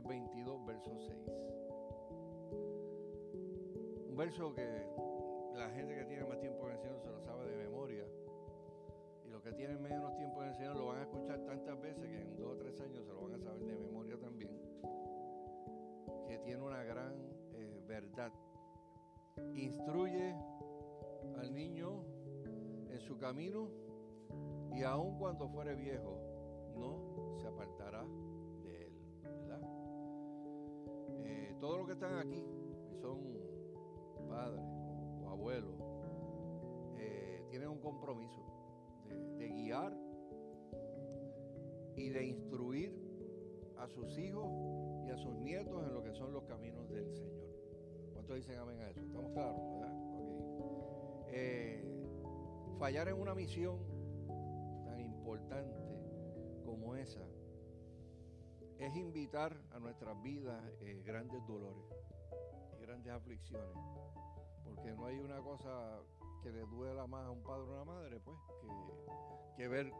Proverbios 22, verso 6. Un verso que la gente que tiene más tiempo en el Señor se lo sabe de memoria. Y los que tienen menos tiempo en el Señor lo van a escuchar tantas veces que en dos o tres años se lo van a saber de memoria también. Que tiene una gran eh, verdad. Instruye al niño en su camino y aun cuando fuere viejo no se apartará todos los que están aquí y son padres o, abuelos eh, tienen un compromiso de, guiar y de instruir a sus hijos y a sus nietos en lo que son los caminos del Señor. ¿Cuántos dicen amén a eso? ¿Estamos claros? ¿verdad? Eh, fallar en una misión tan importante como esa es invitar a nuestras vidas eh, grandes dolores y grandes aflicciones. Porque no hay una cosa que le duela más a un padre o una madre, pues, que, ver,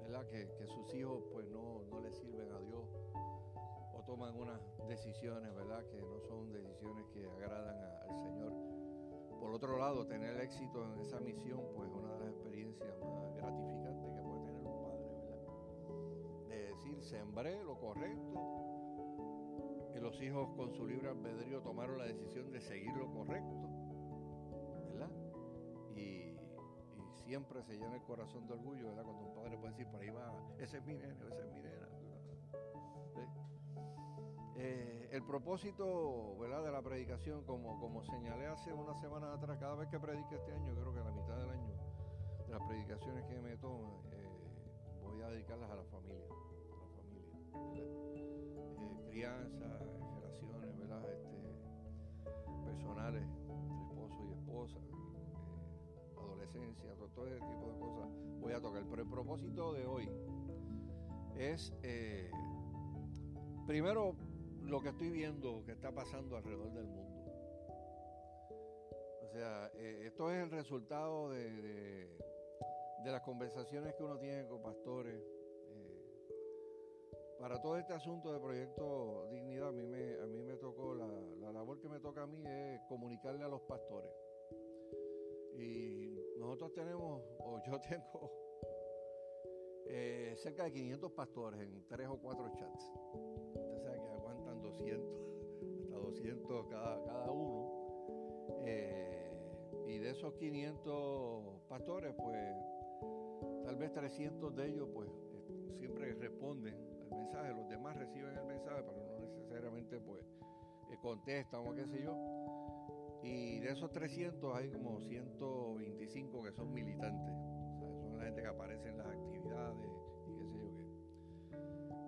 ¿verdad? Que, sus hijos pues no, no le sirven a Dios o toman unas decisiones, ¿verdad? Que no son decisiones que agradan al Señor. Por otro lado, tener éxito en esa misión, pues es una de las experiencias más gratificantes sembré lo correcto y los hijos con su libre albedrío tomaron la decisión de seguir lo correcto, ¿verdad? Y, siempre se llena el corazón de orgullo, ¿verdad? Cuando un padre puede decir, por ahí va, ese es mi nene, ese es mi nena. Eh, el propósito ¿verdad? de la predicación, como, como señalé hace una semana atrás, cada vez que predique este año, creo que a la mitad del año, de las predicaciones que me toman, eh, voy a dedicarlas a la familia. Eh, crianza, relaciones ¿verdad? Este, personales entre esposo y esposa, adolescencia, todo, todo, ese tipo de cosas voy a tocar. Pero el propósito de hoy es, primero, lo que estoy viendo que está pasando alrededor del mundo. O sea, eh, esto es el resultado de, de, las conversaciones que uno tiene con pastores. Para todo este asunto de Proyecto Dignidad, a mí me, a mí me tocó, la, la labor que me toca a mí es comunicarle a los pastores. Y nosotros tenemos, o yo tengo, eh, cerca de 500 pastores en tres o cuatro chats. Usted sabe que 200, hasta 200 cada, cada uno. Eh, y de esos 500 pastores, pues tal vez 300 de ellos, pues eh, siempre responden mensaje, los demás reciben el mensaje, pero no necesariamente, pues, eh, contestan o qué sé yo. Y de esos 300 hay como 125 que son militantes. Son la gente que aparece en las actividades y qué sé yo qué.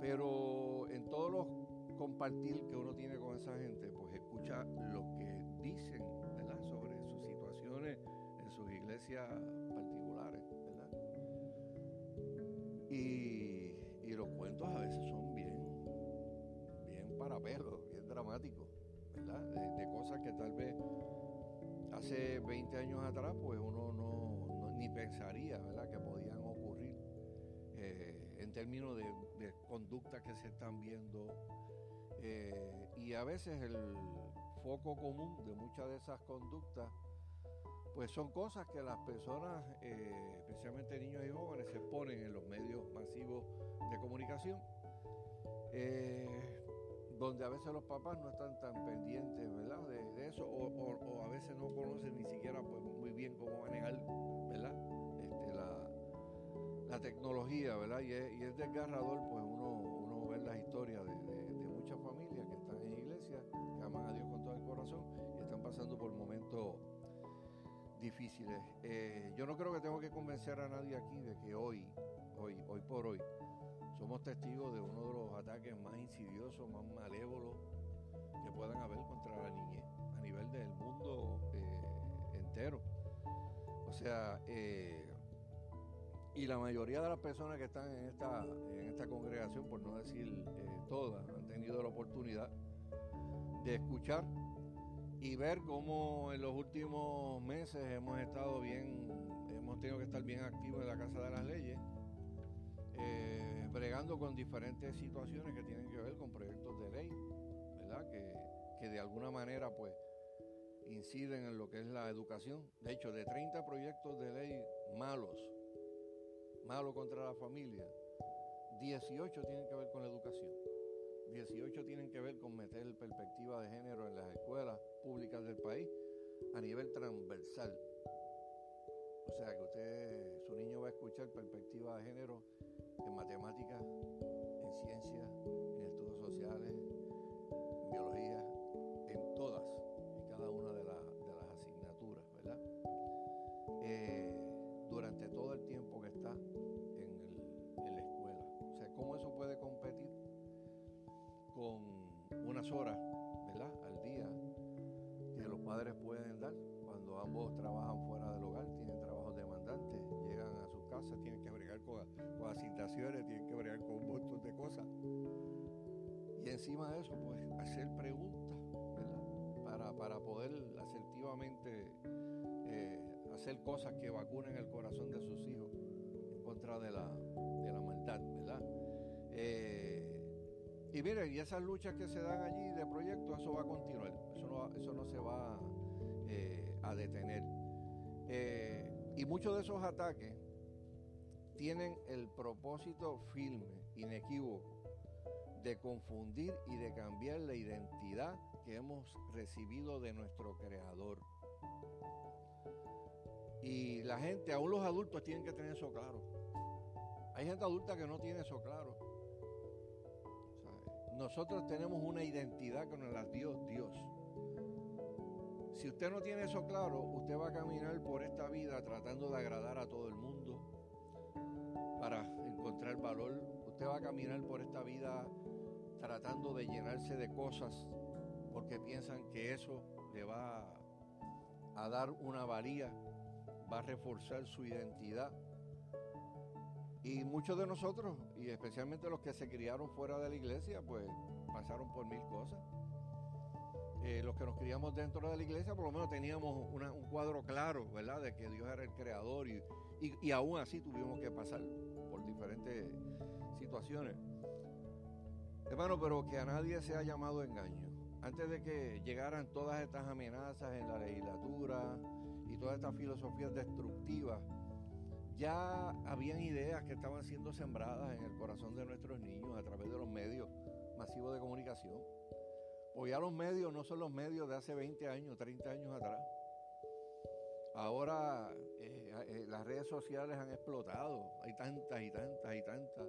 Pero en todos los compartir que uno tiene con esa gente, pues escucha lo que dicen, ¿verdad? Sobre sus situaciones en sus iglesias particulares, ¿verdad? Y, a veces son bien, bien para perros, bien dramáticos, ¿verdad? De, cosas que tal vez hace 20 años atrás, pues uno no, ni pensaría, ¿verdad? Que podían ocurrir eh, en términos de, de conductas que se están viendo eh, y a veces el foco común de muchas de esas conductas, pues son cosas que las personas, eh, especialmente niños y jóvenes, se ponen en los medios de comunicación, eh, donde a veces los papás no están tan pendientes, ¿verdad? De, eso, o, a veces no conocen ni siquiera pues, muy bien cómo manejar, ¿verdad? Este, la, tecnología, ¿verdad? Y es, y es desgarrador, pues uno, uno ver las historias de muchas familias que están en iglesia, que aman a Dios con todo el corazón y están pasando por momentos difíciles. Eh, yo no creo que tengo que convencer a nadie aquí de que hoy, hoy, por hoy, somos testigos de uno de los ataques más insidiosos, más malévolos que puedan haber contra la niñez a nivel del mundo eh, entero. O sea, eh, y la mayoría de las personas que están en esta, en esta congregación, por no decir eh, todas, han tenido la oportunidad de escuchar y ver cómo en los últimos meses hemos estado bien, hemos tenido que estar bien activos en la Casa de las Leyes, eh, trabajando con diferentes situaciones que tienen que ver con proyectos de ley, ¿verdad? Que, que de alguna manera pues inciden en lo que es la educación. De hecho, de 30 proyectos de ley malos, malos contra la familia, 18 tienen que ver con la educación. 18 tienen que ver con meter perspectiva de género en las escuelas públicas del país a nivel transversal. O sea que usted, su niño va a escuchar perspectiva de género en matemáticas, en ciencias, en estudios sociales, en biología, en todas y cada una de, las asignaturas, ¿verdad? Eh, durante todo el tiempo que está en, en la escuela. O sea, ¿cómo eso puede competir con unas horas, tienen que bregar con un montón de cosas. Y encima de eso, pues hacer preguntas, ¿verdad? Para, para poder asertivamente eh, hacer cosas que vacunen el corazón de sus hijos en contra de la, de la maldad, ¿verdad? Eh, y miren, y esas luchas que se dan allí de proyectos, eso va a continuar, eso no, eso no se va eh, a detener. Y muchos de esos ataques tienen el propósito firme, inequívoco, de confundir y de cambiar la identidad que hemos recibido de nuestro Creador. Y la gente, aún los adultos, tienen que tener eso claro. Hay gente adulta que no tiene eso claro. Nosotros tenemos una identidad que nos la dio Dios. Si usted no tiene eso claro, usted va a caminar por esta vida tratando de agradar a todo el mundo para encontrar valor. Usted va a caminar por esta vida tratando de llenarse de cosas porque piensan que eso le va a dar una valía, va a reforzar su identidad y muchos de nosotros, y especialmente los que se criaron fuera de la iglesia, pues pasaron por mil cosas. Eh, los que nos criamos dentro de la iglesia, por lo menos teníamos un cuadro claro, ¿verdad? De que Dios era el creador y, y, aún así tuvimos que pasar por diferentes situaciones. Hermano, pero que a nadie se ha llamado engaño. Antes de que llegaran todas estas amenazas en la legislatura y todas estas filosofías destructivas, ya habían ideas que estaban siendo sembradas en el corazón de nuestros niños a través de los medios masivos de comunicación. Pues ya los medios no son los medios de hace 20 años, 30 años atrás. Ahora eh, eh, las redes sociales han explotado, hay tantas y tantas y tantas,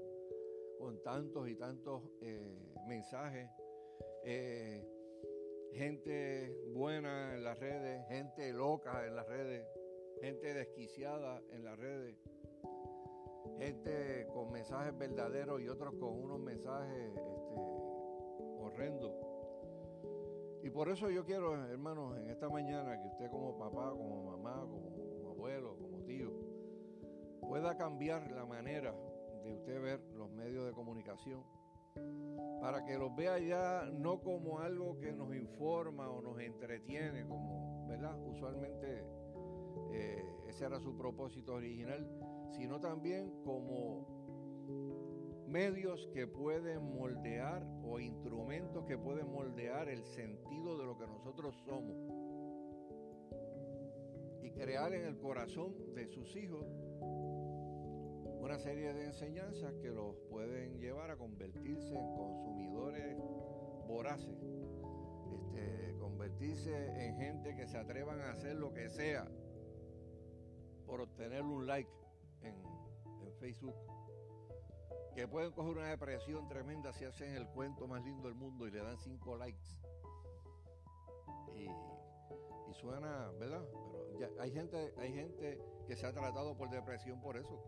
con tantos y tantos eh, mensajes. gente buena en las redes, gente loca en las redes gente desquiciada en las redes, gente con mensajes verdaderos y otros con unos mensajes este, horrendos. Y por eso yo quiero, hermanos, en esta mañana que usted como papá, como mamá, como, abuelo, como tío, pueda cambiar la manera de usted ver los medios de comunicación para que los vea ya no como algo que nos informa o nos entretiene, como, ¿verdad? Usualmente eh, ese era su propósito original, sino también como medios que pueden moldear o instrumentos que pueden moldear el sentido de lo que nosotros somos y crear en el corazón de sus hijos una serie de enseñanzas que los pueden llevar a convertirse en consumidores voraces, este, convertirse en gente que se atrevan a hacer lo que sea por obtener un like en, Facebook, que pueden coger una depresión tremenda si hacen el cuento más lindo del mundo y le dan cinco likes. Y, suena, ¿verdad? Pero hay gente, hay gente que se ha tratado por depresión por eso.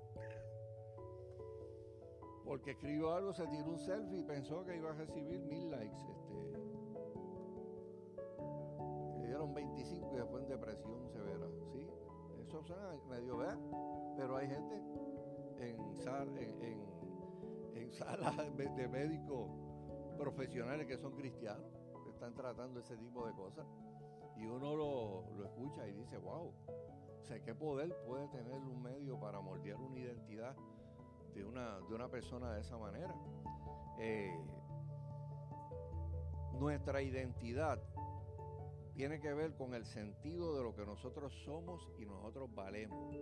Porque escribió algo, se tiró un selfie y pensó que iba a recibir mil likes. Este, le dieron 25 y después en depresión severa. ¿sí? eso suena medio ver, pero hay gente en, en, salas de médicos profesionales que son cristianos, que están tratando ese tipo de cosas. Y uno lo, escucha y dice, wow, o sea, ¿qué poder puede tener un medio para moldear una identidad de una, de una persona de esa manera. Eh, nuestra identidad tiene que ver con el sentido de lo que nosotros somos y nosotros valemos.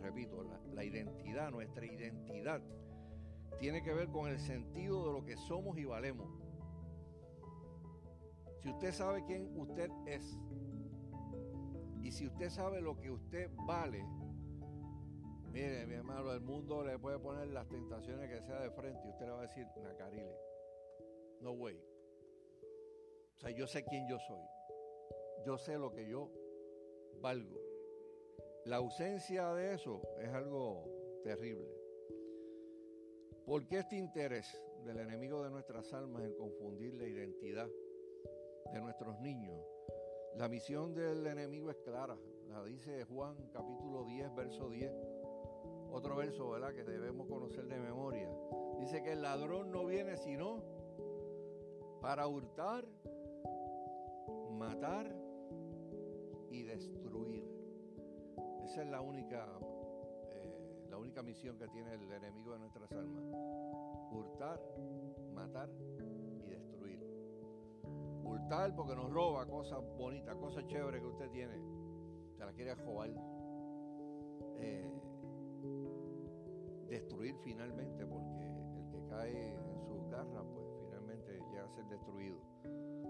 repito, la, identidad, nuestra identidad, tiene que ver con el sentido de lo que somos y valemos. Si usted sabe quién usted es y si usted sabe lo que usted vale, mire, mi hermano, el mundo le puede poner las tentaciones que sea de frente y usted le va a decir, Nacarile, no way. O sea, yo sé quién yo soy. Yo sé lo que yo valgo. La ausencia de eso es algo terrible. ¿Por qué este interés del enemigo de nuestras almas en confundir la identidad de nuestros niños? La misión del enemigo es clara, la dice Juan capítulo 10, verso 10. Otro verso, ¿verdad? Que debemos conocer de memoria. Dice que el ladrón no viene sino para hurtar, matar y destruir. Esa es la única, la única misión que tiene el enemigo de nuestras almas. Hurtar, matar y destruir. Hurtar porque nos roba cosas bonitas, cosas chéveres que usted tiene. Se las quiere jobar. Eh, destruir finalmente porque el que cae en sus garras pues finalmente llega a ser destruido.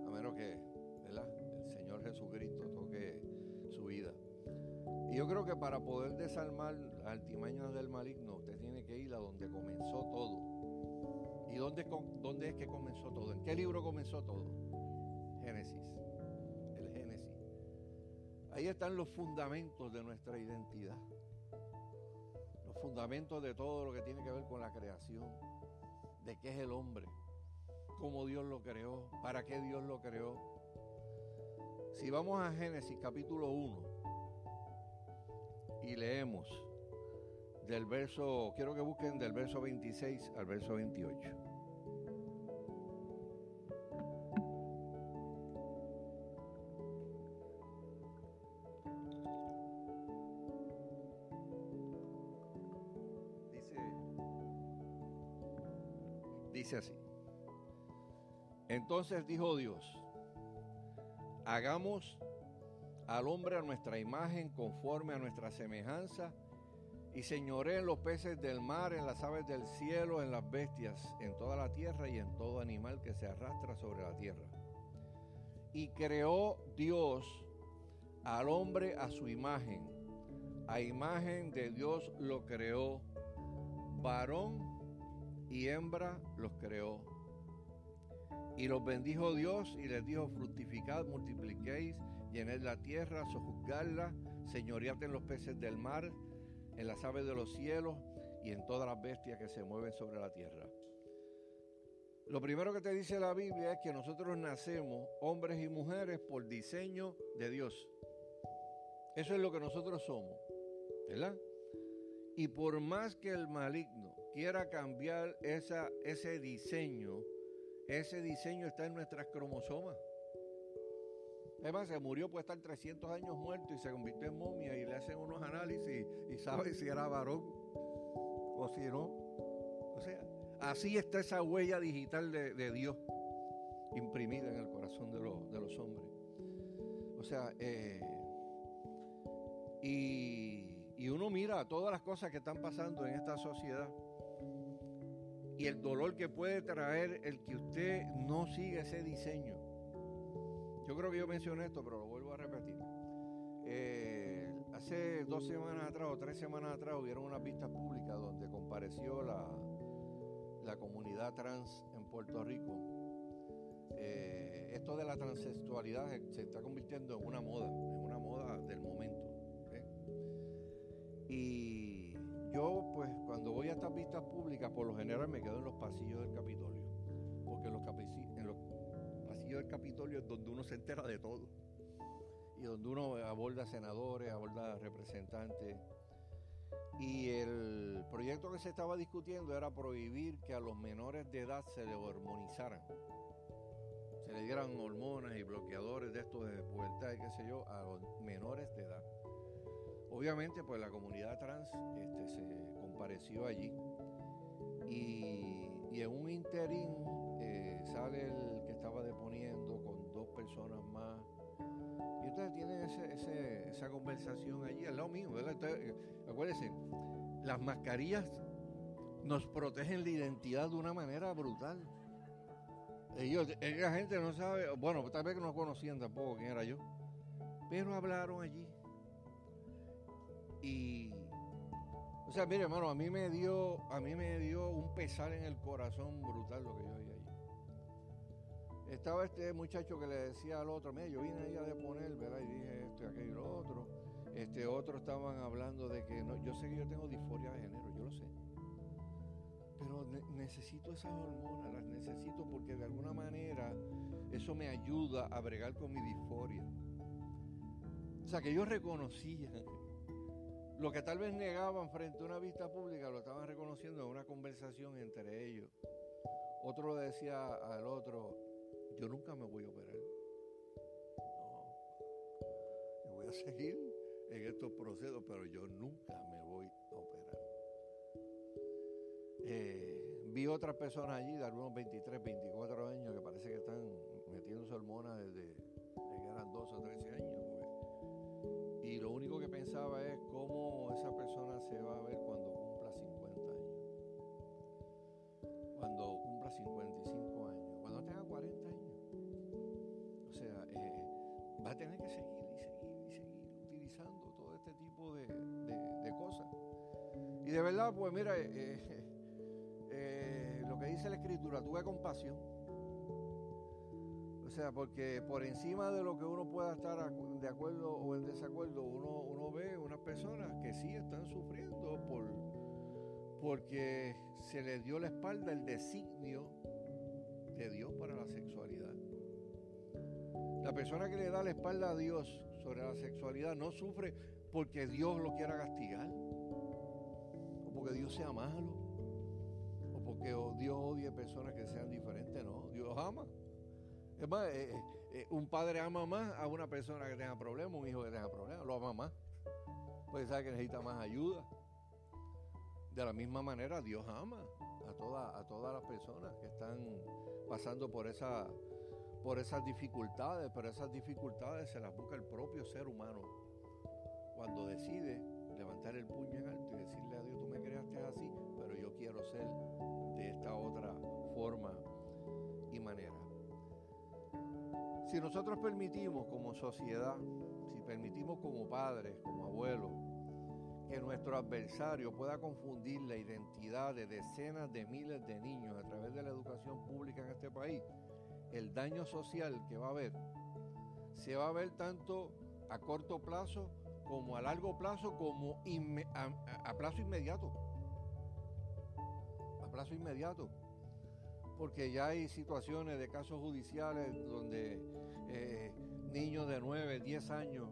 A menos que el Señor Jesucristo toque su vida. Y yo creo que para poder desarmar las altimañas del maligno, usted tiene que ir a donde comenzó todo. ¿Y dónde, dónde es que comenzó todo? ¿En qué libro comenzó todo? Génesis. El Génesis. Ahí están los fundamentos de nuestra identidad. Los fundamentos de todo lo que tiene que ver con la creación. De qué es el hombre. Cómo Dios lo creó. Para qué Dios lo creó si vamos a Génesis capítulo 1 y leemos del verso, quiero que busquen del verso 26 al verso 28. Dice, dice así. Entonces dijo Dios, Hagamos al hombre a nuestra imagen, conforme a nuestra semejanza, y señoré en los peces del mar, en las aves del cielo, en las bestias, en toda la tierra y en todo animal que se arrastra sobre la tierra. Y creó Dios al hombre a su imagen, a imagen de Dios lo creó, varón y hembra los creó. Y los bendijo Dios y les dijo, fructificad, multipliquéis, llened la tierra, sojuzgadla, señoread en los peces del mar, en las aves de los cielos y en todas las bestias que se mueven sobre la tierra. Lo primero que te dice la Biblia es que nosotros nacemos, hombres y mujeres, por diseño de Dios. Eso es lo que nosotros somos, ¿verdad? Y por más que el maligno quiera cambiar ese diseño, ese diseño está en nuestras cromosomas. Además, se murió, puede estar 300 años muerto y se convirtió en momia y le hacen unos análisis y sabe si era varón o si no. O sea, así está esa huella digital de, Dios imprimida en el corazón de, los hombres. O sea, eh, y, y uno mira todas las cosas que están pasando en esta sociedad y el dolor que puede traer el que usted no siga ese diseño. Yo creo que yo mencioné esto, pero lo vuelvo a repetir. Eh, hace dos semanas atrás o tres semanas atrás hubieron unas vistas públicas donde compareció la, la comunidad trans en Puerto Rico. Eh, esto de la transexualidad se está convirtiendo en una moda, en una moda del momento. Y yo, pues, cuando voy a estas vistas públicas, por lo general me quedo en los pasillos del Capitolio. Porque los, del Capitolio es donde uno se entera de todo. Y donde uno aborda senadores, aborda representantes. Y el proyecto que se estaba discutiendo era prohibir que a los menores de edad se le hormonizaran. Se le dieran hormonas y bloqueadores de estos de pubertad y qué sé yo a los menores de edad. Obviamente, pues la comunidad trans este, se compareció allí Y, en un interín eh, sale el con dos personas más. Y ustedes tienen esa conversación allí al lado mío, ¿verdad? Eh, acuérdense, las mascarillas nos protegen la identidad de una manera brutal. Ellos, la gente no sabe, bueno, tal vez que no conocían tampoco quién era yo, pero hablaron allí. Y, o sea, mire, hermano, a mí me dio, a mí me dio un pesar en el corazón brutal lo que yo allí. Estaba este muchacho que le decía al otro, mira, yo vine ahí a deponer, ¿verdad? Y dije esto y aquello y lo otro. Este otro estaban hablando de que no, yo sé que yo tengo disforia de género, yo lo sé pero necesito esas hormonas, las necesito porque de alguna manera eso me ayuda a bregar con mi disforia. O sea, que ellos reconocían lo que tal vez negaban frente a una vista pública, lo estaban reconociendo en una conversación entre ellos. Otro le decía al otro, yo nunca me voy a operar. No, yo voy a seguir en estos procesos, pero yo nunca me voy a operar. Eh, vi otras personas allí de algunos 23, 24 años que parece que están metiéndose hormonas desde, que eran 12 o 13 años. Y lo único que pensaba es cómo esa persona se va a ver cuando cumpla 50 años. Cuando cumpla 55 seguir y seguir y seguir utilizando todo este tipo de, cosas. Y de verdad, pues mira, eh, que dice la escritura, tuve compasión. O sea, porque por encima de lo que uno pueda estar de acuerdo o en desacuerdo, uno, uno ve unas personas que sí están sufriendo por, porque se les dio la espalda el designio de Dios. La persona que le da la espalda a Dios sobre la sexualidad no sufre porque Dios lo quiera castigar o porque Dios sea malo porque Dios odie personas que sean diferentes, no, Dios ama. Es más, eh, eh, un padre ama más a una persona que tenga problemas, un hijo que tenga problemas, lo ama más. Puede sabe que necesita más ayuda. De la misma manera, Dios ama a, toda, a todas las personas que están pasando por, esa, por esas dificultades, pero esas dificultades se las busca el propio ser humano cuando decide levantar el puño en alto y decirle a Dios, tú me creaste así, pero yo quiero ser de esta otra forma y manera. Si nosotros permitimos como sociedad, si permitimos como padres, como abuelos, que nuestro adversario pueda confundir la identidad de decenas de miles de niños a través de la educación pública en este país, el daño social que va a haber se va a ver tanto a corto plazo como a largo plazo como a plazo inmediato plazo inmediato, porque ya hay situaciones de casos judiciales donde eh, niños de 9, 10 años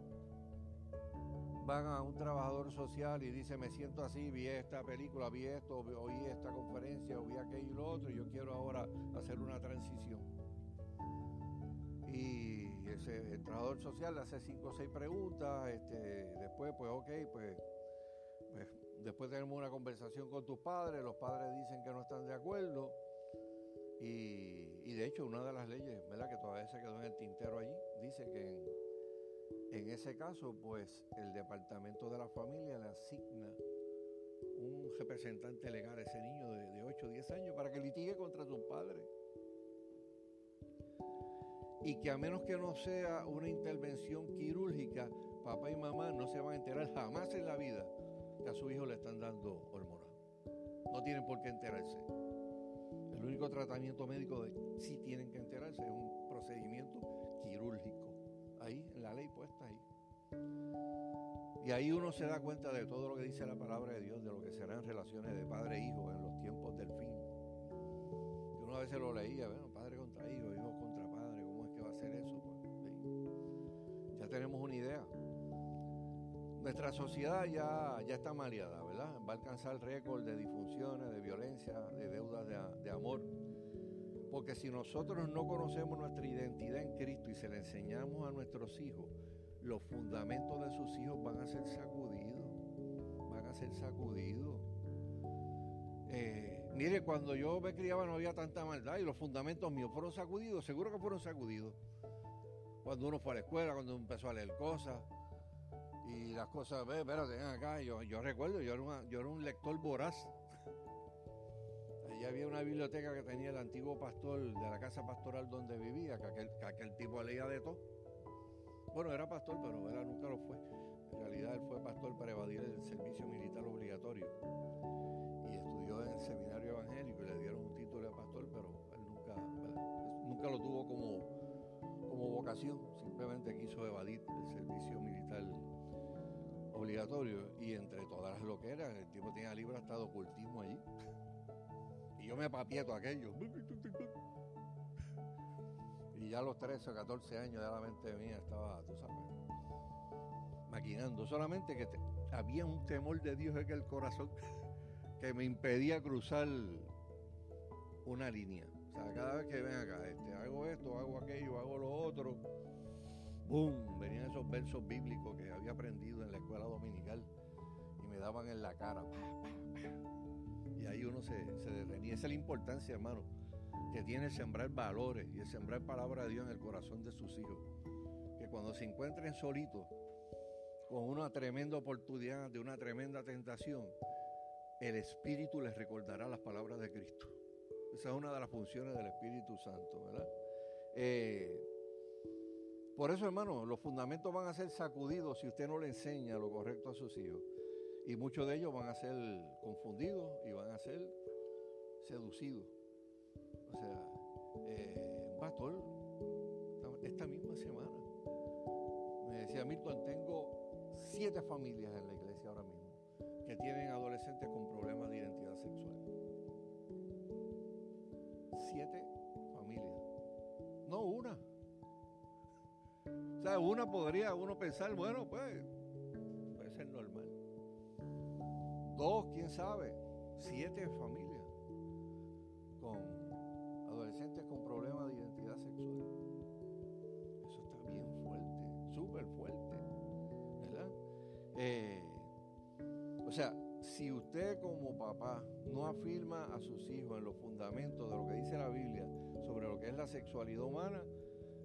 van a un trabajador social y dice me siento así, vi esta película, vi esto, oí esta conferencia, vi aquello y lo otro, yo quiero ahora hacer una transición. Y ese, trabajador social le hace cinco o seis preguntas, este, después pues ok, pues, pues Después tenemos una conversación con tus padres, los padres dicen que no están de acuerdo. Y, de hecho, una de las leyes, ¿verdad? Que todavía se quedó en el tintero allí, dice que en, ese caso, pues el departamento de la familia le asigna un representante legal a ese niño de, de 8 o 10 años para que litigue contra sus padres. Y que a menos que no sea una intervención quirúrgica, papá y mamá no se van a enterar jamás en la vida a su hijo le están dando hormonas. No tienen por qué enterarse. El único tratamiento médico de sí tienen que enterarse es un procedimiento quirúrgico. Ahí, en la ley puesta ahí. Y ahí uno se da cuenta de todo lo que dice la palabra de Dios, de lo que serán relaciones de padre e hijo en los tiempos del fin. Y uno a veces lo leía, bueno, padre contra hijo, ¿cómo es que va a ser eso? Pues, ya tenemos una idea. Nuestra sociedad ya, ya está maleada, ¿verdad? Va a alcanzar récord de disfunciones, de violencia, de deudas de, amor. Porque si nosotros no conocemos nuestra identidad en Cristo y se le enseñamos a nuestros hijos, los fundamentos de sus hijos van a ser sacudidos. Van a ser sacudidos. Eh, Mire, cuando yo me criaba no había tanta maldad y los fundamentos míos fueron sacudidos, seguro que fueron sacudidos. Cuando uno fue a la escuela, cuando uno empezó a leer cosas y las cosas, ve, espérate, acá, yo, yo recuerdo, yo era, yo era un lector voraz. Allí había una biblioteca que tenía el antiguo pastor de la casa pastoral donde vivía, que aquel, que aquel tipo leía de todo. Bueno, era pastor, pero él nunca lo fue. En realidad él fue pastor para evadir el servicio militar obligatorio y estudió en el seminario lo tuvo como, como vocación, simplemente quiso evadir el servicio militar obligatorio y entre todas las loqueras, el tipo tenía libros hasta de ocultismo allí. Y yo me papié todo aquello. Y ya a los 13 o 14 años ya la mente mía estaba, tú sabes, maquinando. Solamente que había un temor de Dios en el corazón que me impedía cruzar una línea. Cada vez que ven acá, este, hago esto, hago aquello, hago lo otro, ¡boom! Venían esos versos bíblicos que había aprendido en la escuela dominical y me daban en la cara. Y ahí uno se, se detenía. Esa es la importancia, hermano, que tiene sembrar valores y sembrar palabra de Dios en el corazón de sus hijos. Que cuando se encuentren solitos, con una tremenda oportunidad, de una tremenda tentación, el Espíritu les recordará las palabras de Cristo. Esa es una de las funciones del Espíritu Santo, ¿verdad? Eh, por eso, hermano, los fundamentos van a ser sacudidos si usted no le enseña lo correcto a sus hijos. Y muchos de ellos van a ser confundidos y van a ser seducidos. O sea, eh, pastor, esta misma semana, me decía, Milton, tengo siete familias en la iglesia ahora mismo que tienen adolescentes con problemas de identidad sexual. Siete familias. No una. O sea, una podría uno pensar, bueno, pues puede ser normal. Dos, quién sabe. Siete familias con adolescentes con problemas de identidad sexual. Eso está bien fuerte, súper fuerte. ¿Verdad? Eh, o sea, si usted como papá no afirma a sus hijos en los fundamentos de lo que dice la Biblia sobre lo que es la sexualidad humana,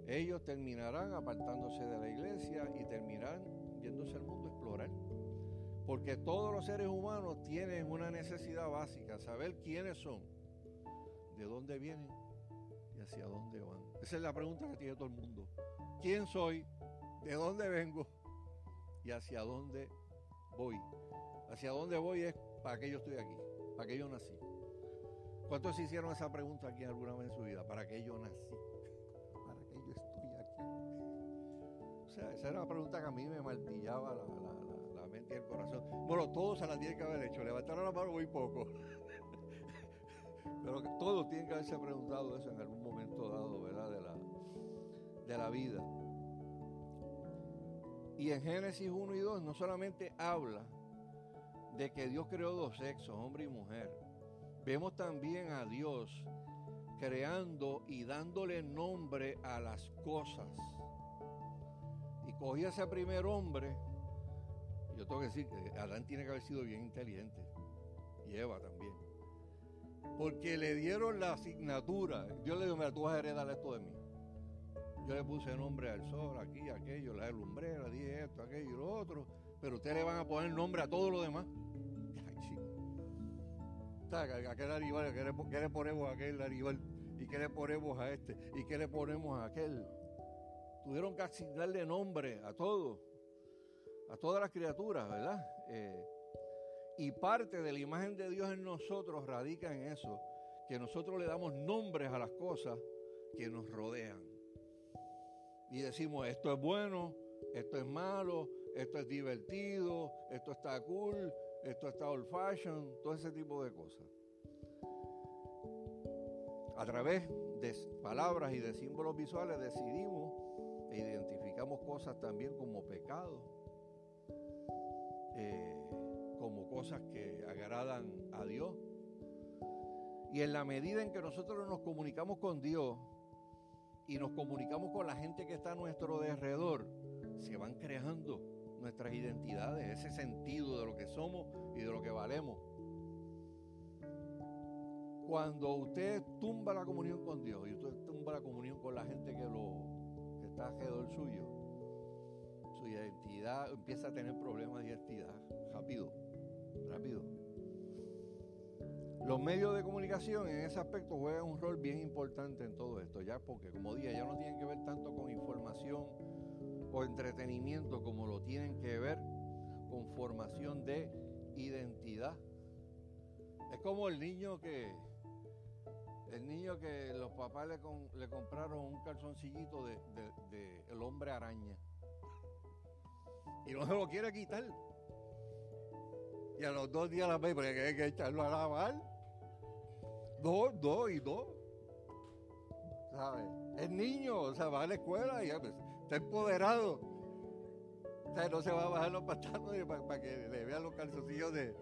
ellos terminarán apartándose de la iglesia y terminarán yéndose al mundo explorar. Porque todos los seres humanos tienen una necesidad básica, saber quiénes son, de dónde vienen y hacia dónde van. Esa es la pregunta que tiene todo el mundo. ¿Quién soy? ¿De dónde vengo? ¿Y hacia dónde voy? Hacia dónde voy es para qué yo estoy aquí, para qué yo nací. ¿Cuántos se hicieron esa pregunta aquí alguna vez en su vida? ¿Para qué yo nací? ¿Para qué yo estoy aquí? O sea, esa era una pregunta que a mí me martillaba la, mente y el corazón. Bueno, todos se la tienen que haber hecho. Levantaron la mano muy poco. Pero todos tienen que haberse preguntado eso en algún momento dado, ¿verdad? De la, de la vida. Y en Génesis 1 y 2 no solamente habla de que Dios creó dos sexos, hombre y mujer, vemos también a Dios creando y dándole nombre a las cosas. Y cogía ese primer hombre, yo tengo que decir que Adán tiene que haber sido bien inteligente, y Eva también, porque le dieron la asignatura. Dios le dijo, mira, tú vas a heredar esto de mí. Yo le puse nombre al sol, aquí, aquello, la lumbrera, dije esto, aquello y lo otro pero ustedes le van a poner nombre a todo lo demás. Ay, ¿A qué animal? ¿Qué le, ponemos a aquel animal? ¿Y qué le ponemos a este? ¿Y qué le ponemos a aquel? Tuvieron que asignarle nombre a todo, a todas las criaturas, ¿verdad? Eh, y parte de la imagen de Dios en nosotros radica en eso, que nosotros le damos nombres a las cosas que nos rodean. Y decimos, esto es bueno, esto es malo, esto es divertido, esto está cool, esto está old fashion, todo ese tipo de cosas. A través de palabras y de símbolos visuales decidimos e identificamos cosas también como pecado, eh, como cosas que agradan a Dios. Y en la medida en que nosotros nos comunicamos con Dios y nos comunicamos con la gente que está a nuestro alrededor, se van creando nuestras identidades, ese sentido de lo que somos y de lo que valemos. Cuando usted tumba la comunión con Dios y usted tumba la comunión con la gente que lo que está alrededor suyo, su identidad empieza a tener problemas de identidad rápido, rápido. Los medios de comunicación en ese aspecto juegan un rol bien importante en todo esto, ya porque como dije, ya no tienen que ver tanto con información o entretenimiento como lo tienen que ver con formación de identidad. Es como el niño que el niño que los papás le, le compraron un calzoncillito de, el hombre araña y no se lo quiere quitar. Y a los dos días la ve, porque hay que echarlo a lavar dos, dos y dos. ¿Sabes? Es niño, o sea, va a la escuela y pues, está empoderado. O sea, no se va a bajar los pantalones para, que le vean los calzoncillos de,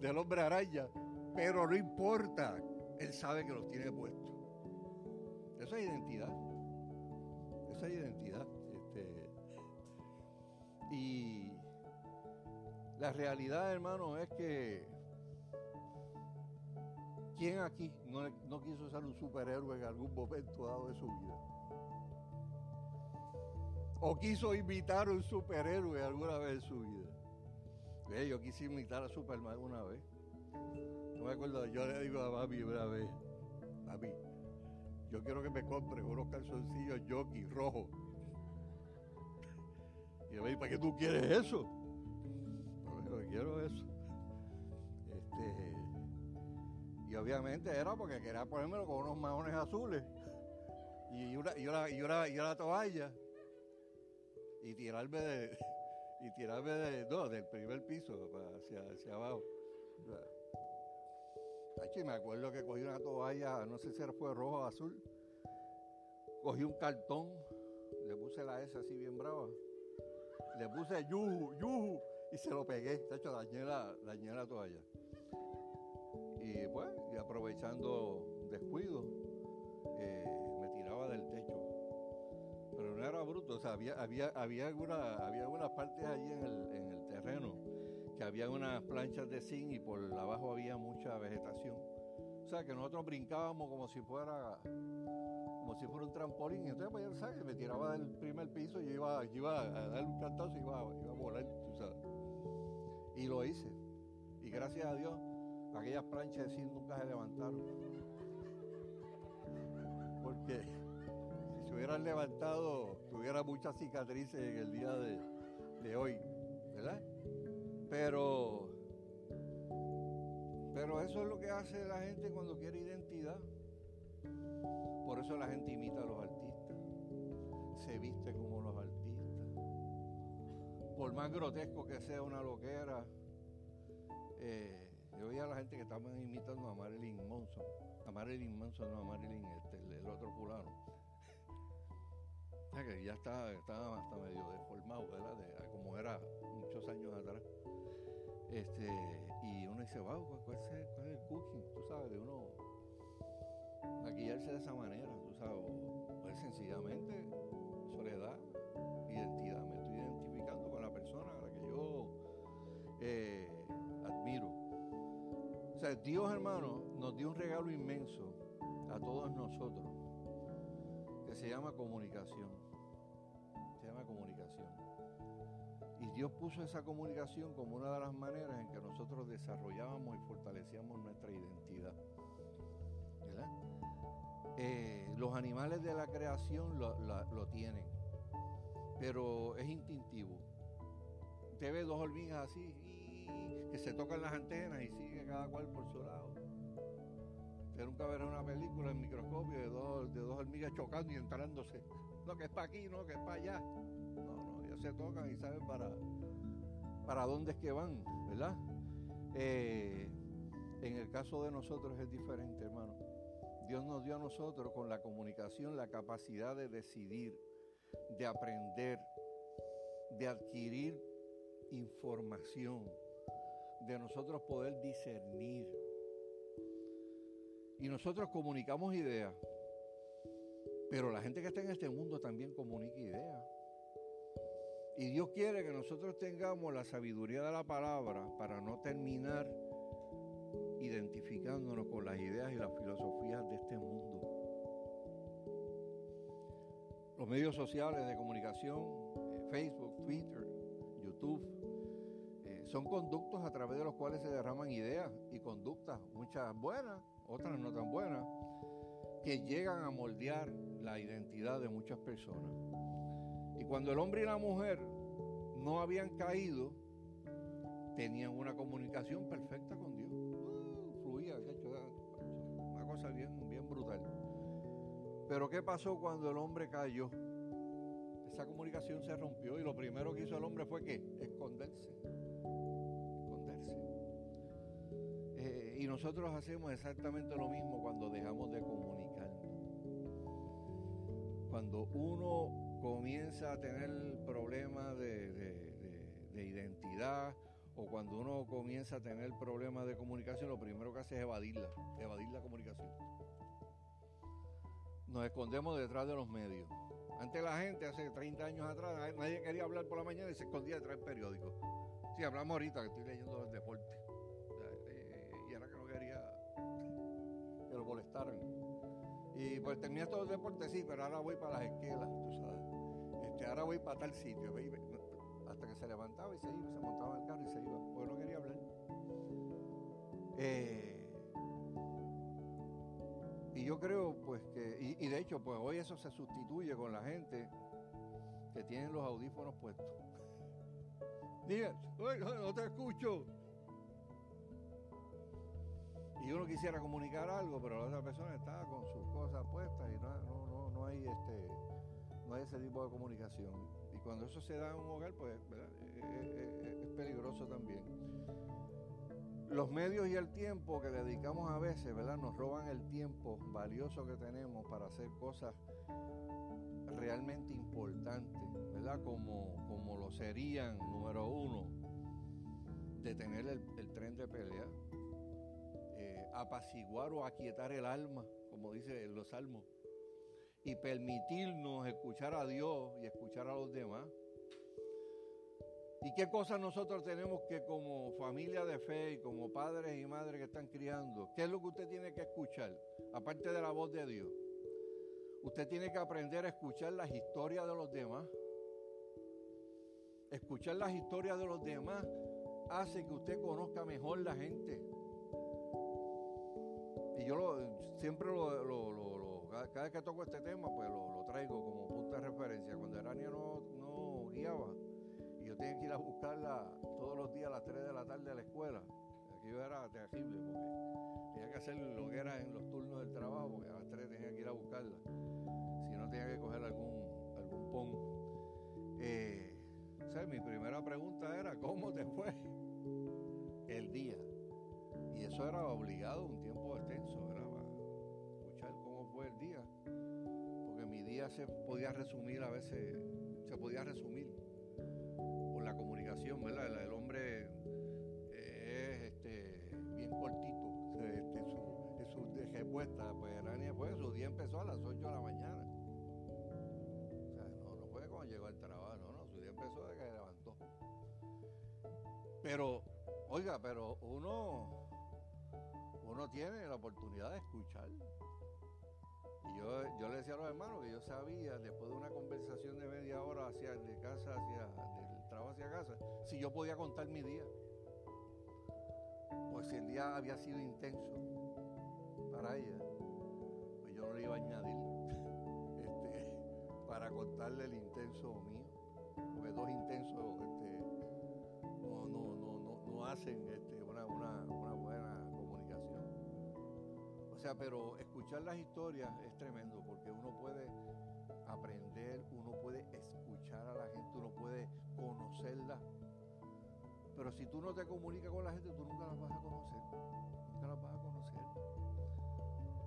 del hombre araña. Pero no importa, él sabe que los tiene puestos. Eso es identidad. Esa es identidad. Este, y la realidad, hermano, es que ¿Quién aquí no, quiso ser un superhéroe en algún momento dado de su vida? ¿O quiso imitar a un superhéroe alguna vez en su vida? yo quise imitar a Superman una vez. No me acuerdo, yo le digo a mami una vez, mami, yo quiero que me compre unos calzoncillos jockey rojos. Y yo me ¿para qué tú quieres eso? Yo quiero eso. Este, y obviamente era porque quería ponérmelo con unos maones azules y una, y una, y una, y una toalla y tirarme de y tirarme de, no, del primer piso hacia, hacia abajo. Y me acuerdo que cogí una toalla, no sé si fue rojo o azul, cogí un cartón, le puse la S así bien brava, le puse yuju, yuju, y se lo pegué, de hecho dañé la, dañé la toalla. Y pues, y aprovechando descuido, eh, o sea, había, había, había, alguna, había algunas partes allí en el, en el terreno que había unas planchas de zinc y por abajo había mucha vegetación. O sea, que nosotros brincábamos como si fuera como si fuera un trampolín. Y entonces, pues, ¿sabes? me tiraba del primer piso y iba, iba a dar un cantazo y iba, iba a volar. Y lo hice. Y gracias a Dios, aquellas planchas de zinc nunca se levantaron. Porque hubieran levantado, tuviera muchas cicatrices en el día de, hoy, ¿verdad? Pero, pero eso es lo que hace la gente cuando quiere identidad. Por eso la gente imita a los artistas, se viste como los artistas. Por más grotesco que sea una loquera, eh, yo veía a la gente que estaban imitando a Marilyn Manson. A Marilyn Manson, no a Marilyn, este, el, otro fulano. Que ya está, estaba hasta medio deformado, ¿verdad? De, como era muchos años atrás. Este, y uno dice, wow, ¿cuál cuál es el cooking? Tú sabes, de uno maquillarse de esa manera, tú sabes. Pues sencillamente, soledad, identidad. Me estoy identificando con la persona a la que yo eh, admiro. O sea, Dios, hermano, nos dio un regalo inmenso a todos nosotros que se llama comunicación. Dios puso esa comunicación como una de las maneras en que nosotros desarrollábamos y fortalecíamos nuestra identidad. ¿Verdad? Eh, los animales de la creación lo, tienen, pero es instintivo. Usted ve dos hormigas así que se tocan las antenas y sigue cada cual por su lado. Usted nunca verá una película en microscopio de dos, de dos hormigas chocando y entrándose. No, que es para aquí, no, que es para allá. No, se tocan y saben para, para dónde es que van, ¿verdad? Eh, en el caso de nosotros es diferente, hermano. Dios nos dio a nosotros con la comunicación la capacidad de decidir, de aprender, de adquirir información, de nosotros poder discernir. Y nosotros comunicamos ideas, pero la gente que está en este mundo también comunica ideas. Y Dios quiere que nosotros tengamos la sabiduría de la palabra para no terminar identificándonos con las ideas y las filosofías de este mundo. Los medios sociales de comunicación, eh, Facebook, Twitter, YouTube, eh, son conductos a través de los cuales se derraman ideas y conductas, muchas buenas, otras no tan buenas, que llegan a moldear la identidad de muchas personas. Cuando el hombre y la mujer no habían caído, tenían una comunicación perfecta con Dios. Uh, fluía, una cosa bien, bien brutal. Pero ¿qué pasó cuando el hombre cayó? Esa comunicación se rompió y lo primero que hizo el hombre fue que esconderse. Esconderse. Eh, y nosotros hacemos exactamente lo mismo cuando dejamos de comunicarnos. Cuando uno comienza a tener problemas de, de identidad o cuando uno comienza a tener problemas de comunicación, lo primero que hace es evadirla, evadir la comunicación nos escondemos detrás de los medios. Antes la gente, hace 30 años atrás, nadie quería hablar por la mañana y se escondía detrás del periódico. Sí, hablamos ahorita que estoy leyendo el deporte. Eh, y era que no quería que lo molestaran. Y pues tenía todo el deporte, sí, pero ahora voy para las esquelas, tú sabes. Ahora voy para tal sitio. Hasta que se levantaba y se iba, se montaba en el carro y se iba, porque no quería hablar. Eh, y yo creo, pues, que, y, de hecho, pues hoy eso se sustituye con la gente que tienen los audífonos puestos. Diga, no te escucho. Y uno quisiera comunicar algo, pero la otra persona está con sus cosas puestas y no, no, no, no hay este no hay ese tipo de comunicación. Y cuando eso se da en un hogar, pues es peligroso también los medios y el tiempo que dedicamos a veces, ¿verdad? Nos roban el tiempo valioso que tenemos para hacer cosas realmente importantes, ¿verdad? Como, como lo serían, número uno, detener el, tren de pelea, eh, apaciguar o aquietar el alma, como dice los salmos, y permitirnos escuchar a Dios y escuchar a los demás ¿Y qué cosas nosotros tenemos que como familia de fe y como padres y madres que están criando, qué es lo que usted tiene que escuchar, aparte de la voz de Dios? Usted tiene que aprender a escuchar las historias de los demás. Escuchar las historias de los demás hace que usted conozca mejor la gente. Y yo siempre lo, cada vez que toco este tema, pues lo, traigo como punto de referencia. Cuando Erania no, no guiaba, yo tenía que ir a buscarla todos los días a las 3 de la tarde a la escuela. Aquello era terrible porque tenía que hacer lo que era en los turnos del trabajo, porque a las 3 tenía que ir a buscarla. Si no, tenía que coger algún, algún pon. Eh, mi primera pregunta era, ¿cómo te fue el día? Y eso era obligado, un tiempo extenso, Se podía resumir a veces, se podía resumir la comunicación, ¿verdad? El, hombre es este, bien cortito, este, su, su respuesta, pues fue, su día empezó a las 8 de la mañana. O sea, no, no fue cuando llegó al trabajo, no, no, su día empezó de que se levantó. Pero, oiga, pero uno, uno tiene la oportunidad de escuchar. Y yo, yo le decía a los hermanos que yo sabía, después de una conversación de media hora hacia de casa hacia trabajo hacia casa, si yo podía contar mi día. Pues si el día había sido intenso para ella, pues yo no le iba a añadir este, para contarle el intenso mío. Porque dos intensos este, no, no, no, no, hacen este, una, una, pero escuchar las historias es tremendo porque uno puede aprender, uno puede escuchar a la gente, uno puede conocerla. Pero si tú no te comunicas con la gente, tú nunca las vas a conocer. Nunca las vas a conocer.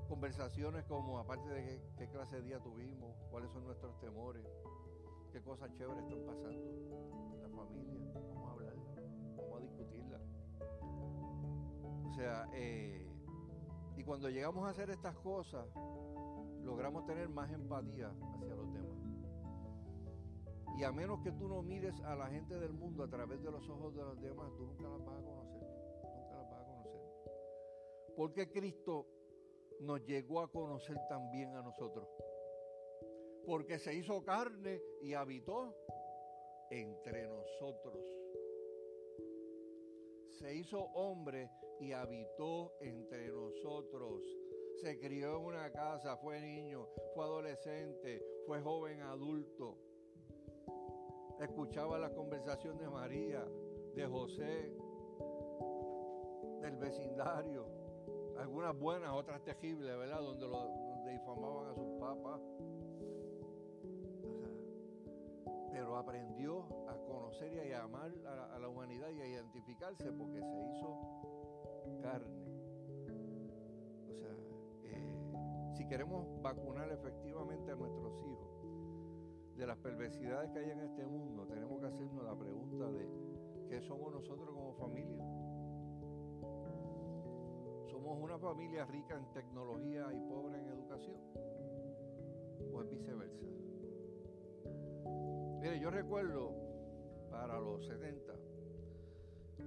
Conversaciones como, aparte de qué, clase de día tuvimos, cuáles son nuestros temores, qué cosas chéveres están pasando en la familia, vamos a hablarla, vamos a discutirla. O sea, eh, y cuando llegamos a hacer estas cosas, logramos tener más empatía hacia los demás. Y a menos que tú no mires a la gente del mundo a través de los ojos de los demás, tú nunca las vas a conocer. Nunca las vas a conocer. Porque Cristo nos llegó a conocer también a nosotros. porque se hizo carne y habitó entre nosotros. Se hizo hombre y habitó entre nosotros. Se crió en una casa, fue niño, fue adolescente, fue joven adulto. Escuchaba la conversación de María, de José, del vecindario. Algunas buenas, otras tejibles, ¿verdad? Donde, lo, difamaban a sus papas. pero aprendió a conocer y a amar a, a la humanidad y a identificarse porque se hizo carne. O sea, eh, si queremos vacunar efectivamente a nuestros hijos de las perversidades que hay en este mundo, tenemos que hacernos la pregunta de ¿qué somos nosotros como familia? ¿Somos una familia rica en tecnología y pobre en educación? ¿O es viceversa? Mire, yo recuerdo para los 70,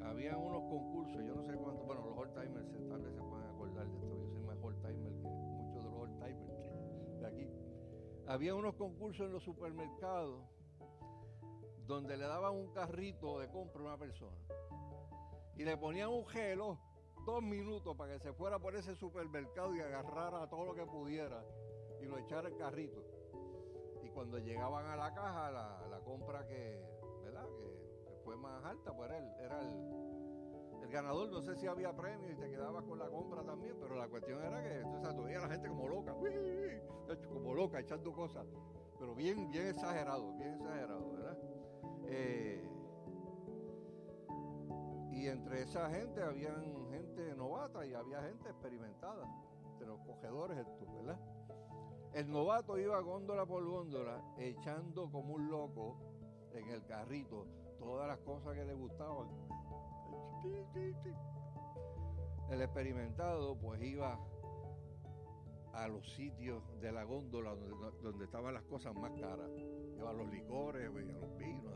había unos concursos, yo no sé cuántos, bueno, los old timers tal vez se pueden acordar de esto, yo soy más old timer que muchos de los old timers de aquí. Había unos concursos en los supermercados donde le daban un carrito de compra a una persona y le ponían un gelo dos minutos para que se fuera por ese supermercado y agarrara todo lo que pudiera y lo echara el carrito. Y cuando llegaban a la caja, la, la compra que, ¿verdad? Fue más alta, pues era, el, era el, el, ganador. No sé si había premio y te quedabas con la compra también, pero la cuestión era que entonces, tú veías a la gente como loca, como loca, echando cosas. Pero bien, bien exagerado, bien exagerado, ¿verdad? Eh, y entre esa gente habían gente novata y había gente experimentada, entre los cogedores estos, ¿verdad? El novato iba góndola por góndola echando como un loco en el carrito todas las cosas que le gustaban. El experimentado pues iba a los sitios de la góndola donde, estaban las cosas más caras. Iba a los licores, a los vinos,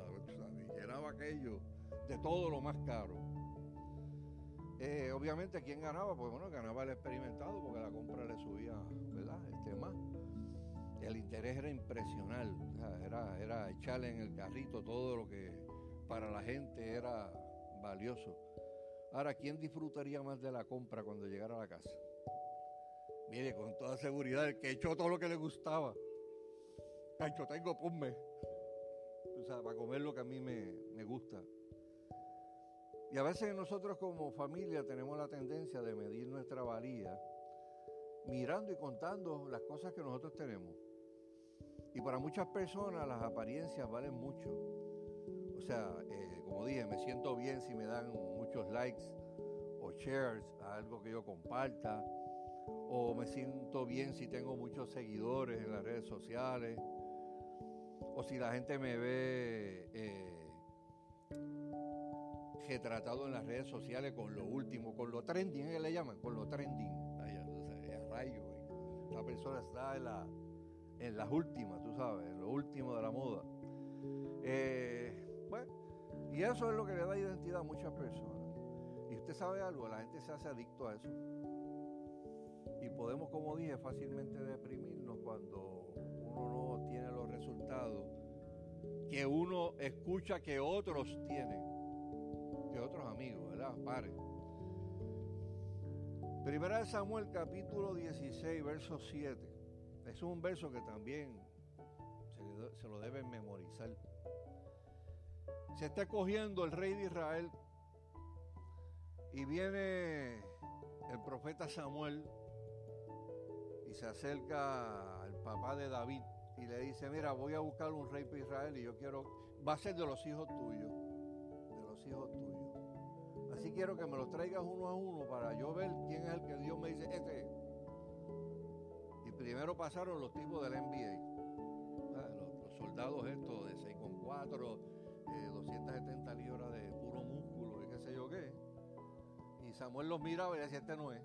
llenaba aquello de todo lo más caro. Eh, obviamente, ¿quién ganaba? Pues bueno, ganaba el experimentado porque la compra le subía, ¿verdad? Este más. El interés era impresional, era, era echarle en el carrito todo lo que para la gente era valioso. Ahora, ¿quién disfrutaría más de la compra cuando llegara a la casa? Mire, con toda seguridad, el que echó todo lo que le gustaba. Cacho, tengo, ponme. O sea, para comer lo que a mí me, me gusta. Y a veces nosotros como familia tenemos la tendencia de medir nuestra valía mirando y contando las cosas que nosotros tenemos. Y para muchas personas las apariencias valen mucho. O sea, eh, como dije, me siento bien si me dan muchos likes o shares a algo que yo comparta. O me siento bien si tengo muchos seguidores en las redes sociales. O si la gente me ve eh, retratado en las redes sociales con lo último, con lo trending, ¿qué le llaman? Con lo trending. Allá, o sea, rayo, esta persona está en, la, en las últimas, tú sabes, en lo último de la moda. Eh, y eso es lo que le da identidad a muchas personas. Y usted sabe algo, la gente se hace adicto a eso. Y podemos, como dije, fácilmente deprimirnos cuando uno no tiene los resultados que uno escucha que otros tienen que otros amigos, ¿verdad? Pare. Primera de Samuel capítulo 16, verso 7. Es un verso que también se, se lo deben memorizar. Se está cogiendo el rey de Israel y viene el profeta Samuel y se acerca al papá de David y le dice, mira, voy a buscar un rey para Israel y yo quiero, va a ser de los hijos tuyos, de los hijos tuyos. Así quiero que me los traigas uno a uno para yo ver quién es el que Dios me dice, este. Y primero pasaron los tipos del NBA, los, los, soldados estos de 6 con 4, eh, 270 libras de puro músculo y qué sé yo qué. Y Samuel los miraba y decía, este no es.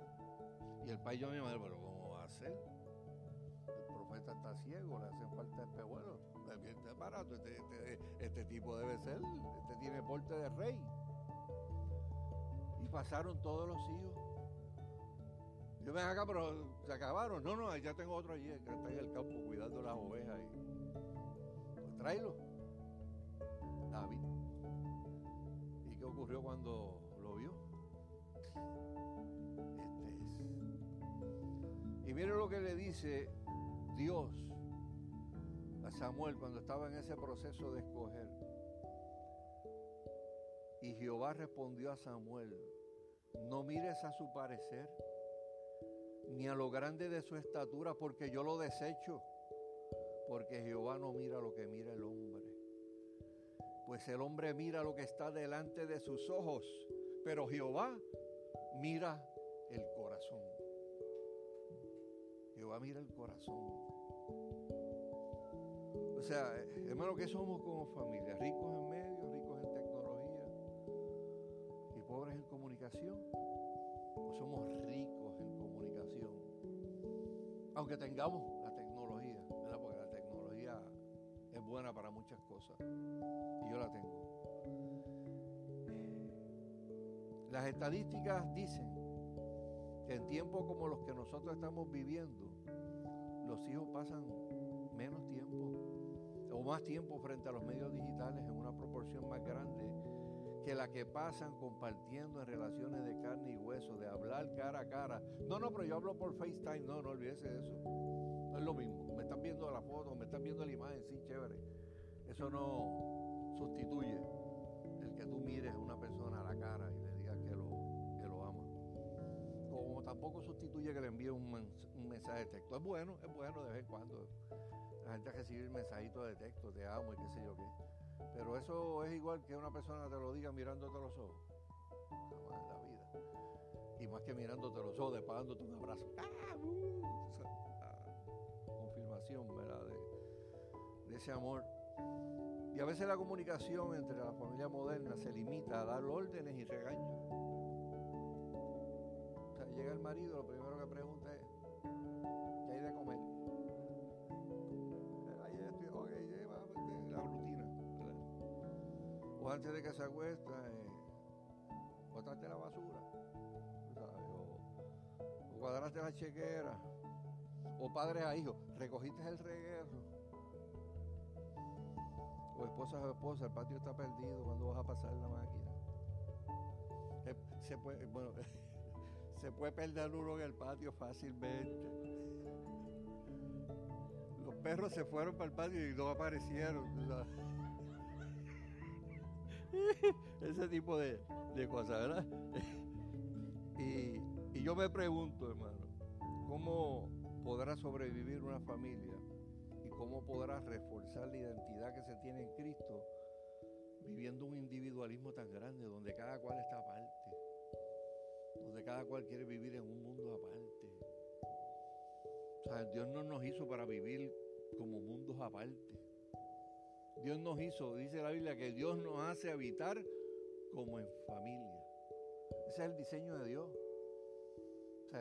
Y el país yo me dijo, pero ¿cómo va a ser? El profeta está ciego, le hacen falta espejuelos. Este barato, este, este, este tipo debe ser, este tiene porte de rey. Y pasaron todos los hijos. Yo ven acá, pero se acabaron. No, no, ya tengo otro allí que está en el campo cuidando las ovejas. Y, pues tráelo. Cuando lo vio? Este es. Y miren lo que le dice Dios a Samuel cuando estaba en ese proceso de escoger. Y Jehová respondió a Samuel, no mires a su parecer, ni a lo grande de su estatura, porque yo lo desecho, porque Jehová no mira lo que mira el hombre. Pues el hombre mira lo que está delante de sus ojos, pero Jehová mira el corazón. Jehová mira el corazón. O sea, hermano, ¿qué somos como familia? Ricos en medios, ricos en tecnología y pobres en comunicación. ¿O somos ricos en comunicación? Aunque tengamos buena para muchas cosas. Y yo la tengo. Las estadísticas dicen que en tiempos como los que nosotros estamos viviendo, los hijos pasan menos tiempo o más tiempo frente a los medios digitales en una proporción más grande que la que pasan compartiendo en relaciones de carne y hueso, de hablar cara a cara. No, no, pero yo hablo por FaceTime, no, no olvídese de eso. No es lo mismo. Viendo la foto, me están viendo la imagen, sí, chévere. Eso no sustituye el que tú mires a una persona a la cara y le digas que lo, que lo ama. Como tampoco sustituye que le envíe un, mensaje de texto. Es bueno, es bueno de vez en cuando. La gente recibir mensajitos de texto, te amo y qué sé yo qué. Pero eso es igual que una persona te lo diga mirándote los ojos. Jamás en la vida. Y más que mirándote los ojos, despagándote un abrazo. ¡Ah! Uh! Confirmación, ¿verdad? De, ese amor. Y a veces la comunicación entre la familia moderna se limita a dar órdenes y regaños. O sea, llega el marido, lo primero que pregunta es, ¿qué hay de comer? Lleva la rutina. O antes de que se acuesta, eh, botaste la basura. O, o cuadraste la chequera. O padres a hijos, recogiste el reguero o esposa o esposa, el patio está perdido, ¿cuándo vas a pasar la máquina? Se puede, bueno, se puede perder uno en el patio fácilmente. Los perros se fueron para el patio y no aparecieron. Ese tipo de, de cosas, ¿verdad? Y, y yo me pregunto, hermano, ¿cómo podrá sobrevivir una familia cómo podrás reforzar la identidad que se tiene en Cristo viviendo un individualismo tan grande donde cada cual está aparte, donde cada cual quiere vivir en un mundo aparte. O sea, Dios no nos hizo para vivir como mundos aparte. Dios nos hizo, dice la Biblia, que Dios nos hace habitar como en familia. Ese es el diseño de Dios.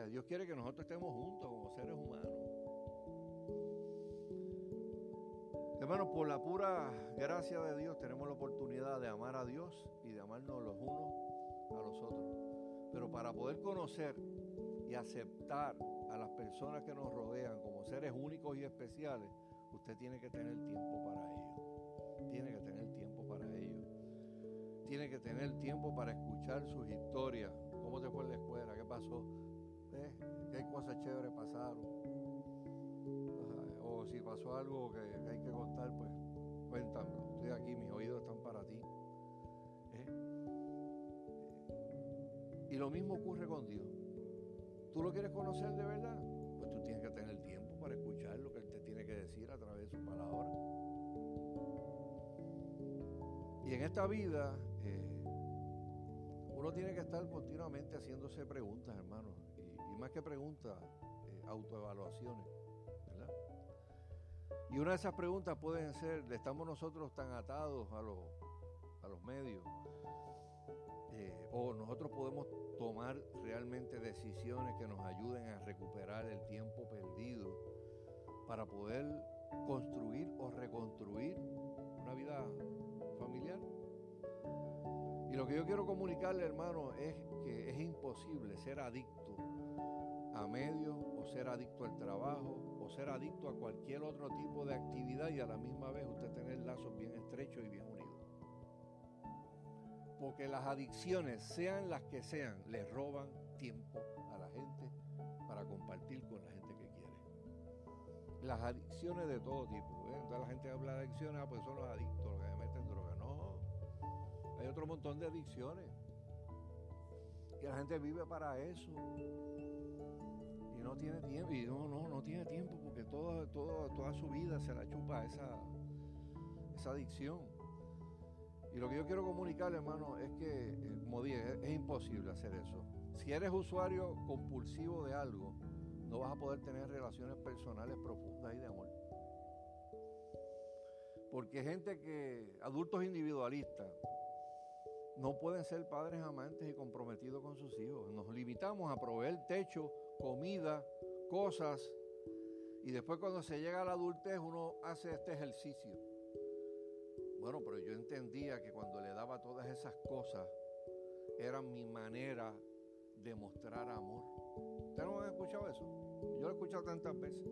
Dios quiere que nosotros estemos juntos como seres humanos. Hermanos, por la pura gracia de Dios tenemos la oportunidad de amar a Dios y de amarnos los unos a los otros. Pero para poder conocer y aceptar a las personas que nos rodean como seres únicos y especiales, usted tiene que tener tiempo para ello. Tiene que tener tiempo para ello. Tiene que tener tiempo para escuchar sus historias. ¿Cómo te fue en la escuela? ¿Qué pasó? ¿Eh? ¿Qué cosas chéveres pasaron? si pasó algo que, hay que contar, pues cuéntamelo. Estoy aquí, mis oídos están para ti. ¿Eh? Y lo mismo ocurre con Dios. ¿Tú lo quieres conocer de verdad? Pues tú tienes que tener tiempo para escuchar lo que Él te tiene que decir a través de sus palabras. Y en esta vida, eh, uno tiene que estar continuamente haciéndose preguntas, hermano. Más que preguntas, eh, autoevaluaciones. Y una de esas preguntas pueden ser, ¿estamos nosotros tan atados a, los, a los medios? Eh, ¿O nosotros podemos tomar realmente decisiones que nos ayuden a recuperar el tiempo perdido para poder construir o reconstruir una vida familiar? Y lo que yo quiero comunicarle, hermano, es que es imposible ser adicto a medios o ser adicto al trabajo o ser adicto a cualquier otro tipo de actividad y a la misma vez usted tener lazos bien estrechos y bien unidos. Porque las adicciones, sean las que sean, le roban tiempo a la gente para compartir con la gente que quiere. Las adicciones de todo tipo. ¿eh? Entonces la gente habla de adicciones, ah, pues son los adictos, los hay otro montón de adicciones. Y la gente vive para eso no tiene tiempo, y no, no, no tiene tiempo porque todo, todo, toda su vida se la chupa esa, esa adicción. Y lo que yo quiero comunicar, hermano, es que, eh, como dije, es, imposible hacer eso. Si eres usuario compulsivo de algo, no vas a poder tener relaciones personales profundas y de amor. Porque gente que, adultos individualistas, no pueden ser padres amantes y comprometidos con sus hijos. Nos limitamos a proveer techo comida, cosas, y después cuando se llega a la adultez uno hace este ejercicio. Bueno, pero yo entendía que cuando le daba todas esas cosas, era mi manera de mostrar amor. ¿Ustedes no han escuchado eso? Yo lo he escuchado tantas veces.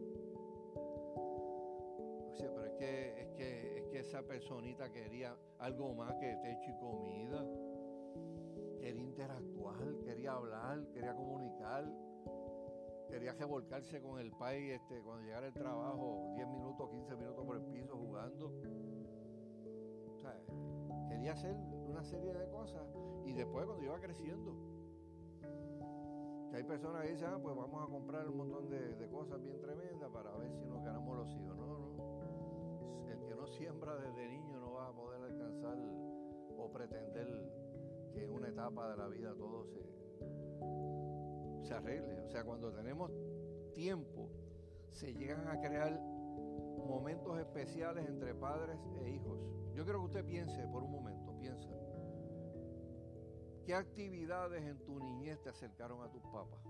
Pero es que, es que, es que esa personita quería algo más que techo y comida. Quería interactuar, quería hablar, quería comunicar quería revolcarse con el país este, cuando llegara el trabajo, 10 minutos, 15 minutos por el piso jugando. O sea, quería hacer una serie de cosas y después cuando iba creciendo. Hay personas que dicen, ah, pues vamos a comprar un montón de, de cosas bien tremendas para ver si nos ganamos los hijos. No, siembra desde niño no va a poder alcanzar o pretender que en una etapa de la vida todo se, se arregle. O sea, cuando tenemos tiempo, se llegan a crear momentos especiales entre padres e hijos. Yo quiero que usted piense por un momento, piensa. ¿Qué actividades en tu niñez te acercaron a tus papás?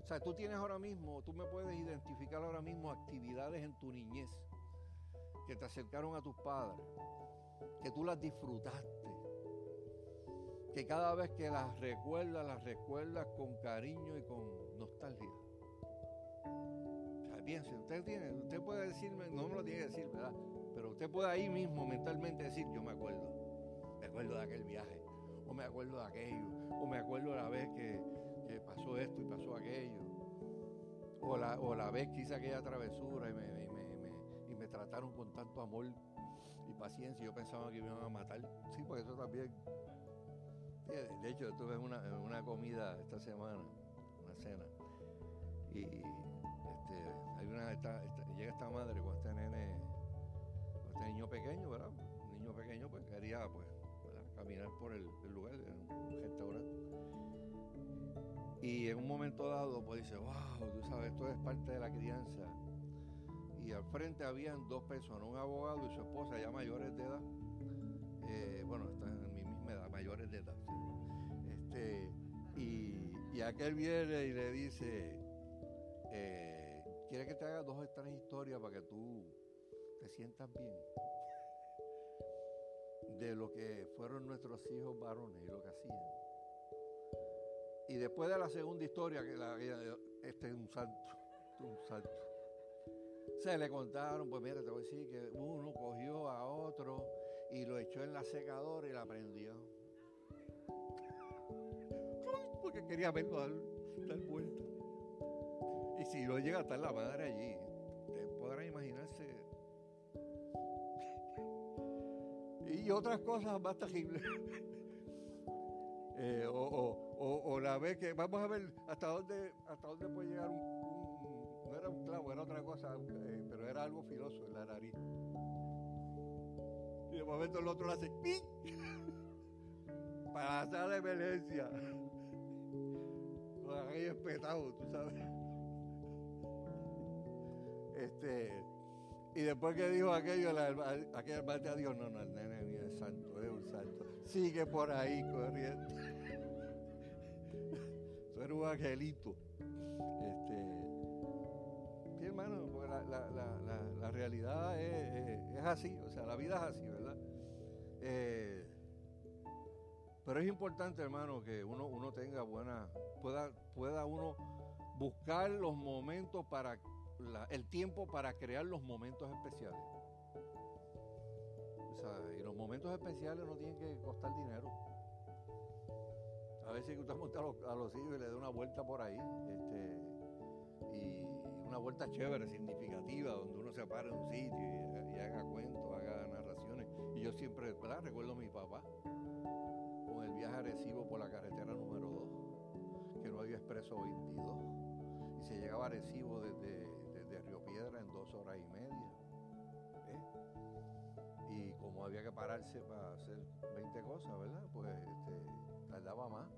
O sea, tú tienes ahora mismo, tú me puedes identificar ahora mismo actividades en tu niñez que te acercaron a tus padres, que tú las disfrutaste que cada vez que las recuerdas, las recuerdas con cariño y con nostalgia. O sea, piense, usted usted puede decirme, no me lo tiene que decir, ¿verdad? Pero usted puede ahí mismo mentalmente decir, yo me acuerdo, me acuerdo de aquel viaje, o me acuerdo de aquello, o me acuerdo de la vez que, pasó esto y pasó aquello, o la, o la vez que hice aquella travesura y me trataron con tanto amor y paciencia, yo pensaba que me iban a matar. Sí, porque eso también de hecho, estuve en una, comida esta semana, una cena, y este, hay una, llega esta madre con este nene, con este niño pequeño, ¿verdad? Un niño pequeño, pues quería pues, caminar por el, lugar, un restaurante. Y en un momento dado, pues dice, wow, tú sabes, esto es parte de la crianza. Y al frente habían dos personas, un abogado y su esposa, ya mayores de edad. Eh, bueno, están en mi misma edad, mayores de edad. Este, y, aquel viene y le dice, eh, quiere que te haga dos o tres historias para que tú te sientas bien de lo que fueron nuestros hijos varones y lo que hacían. Y después de la segunda historia, que la, este es un santo, un santo. Se le contaron, pues mira, te voy a decir que uno cogió a otro y lo echó en la secadora y la prendió que quería verlo dar, vuelta. Y si no llega a estar la madre allí, ustedes podrán imaginarse. y otras cosas más terribles. Eh, o, la vez que vamos a ver hasta dónde hasta dónde puede llegar un, era un clavo era otra cosa eh, pero era algo filoso en la nariz y de momento el otro lo hace para hacer la emergencia aquello espetado, tú sabes. Este, y después que dijo aquello, la, aquel hermano a Dios, no, no, el nene mío es santo, es un santo. Sigue por ahí corriendo. Tú eres un angelito. Este, hermano, porque la, la, la, la realidad es, es, así, o sea, la vida es así, ¿verdad? Eh, Pero es importante, hermano, que uno, uno tenga buena, pueda, pueda uno buscar los momentos para, el tiempo para crear los momentos especiales. y los momentos especiales no tienen que costar dinero. A veces usted monta a los, a los hijos y le da una vuelta por ahí, este, y una vuelta chévere, significativa, donde uno se para en un sitio y, haga cuentos, haga narraciones. Y yo siempre, Recuerdo a mi papá con el viaje agresivo por la carretera número 2, que no había expreso 22, y se llegaba a Arecibo desde, desde Río Piedra en dos horas y media. Y como había que pararse para hacer 20 cosas, ¿verdad? Pues este, tardaba más.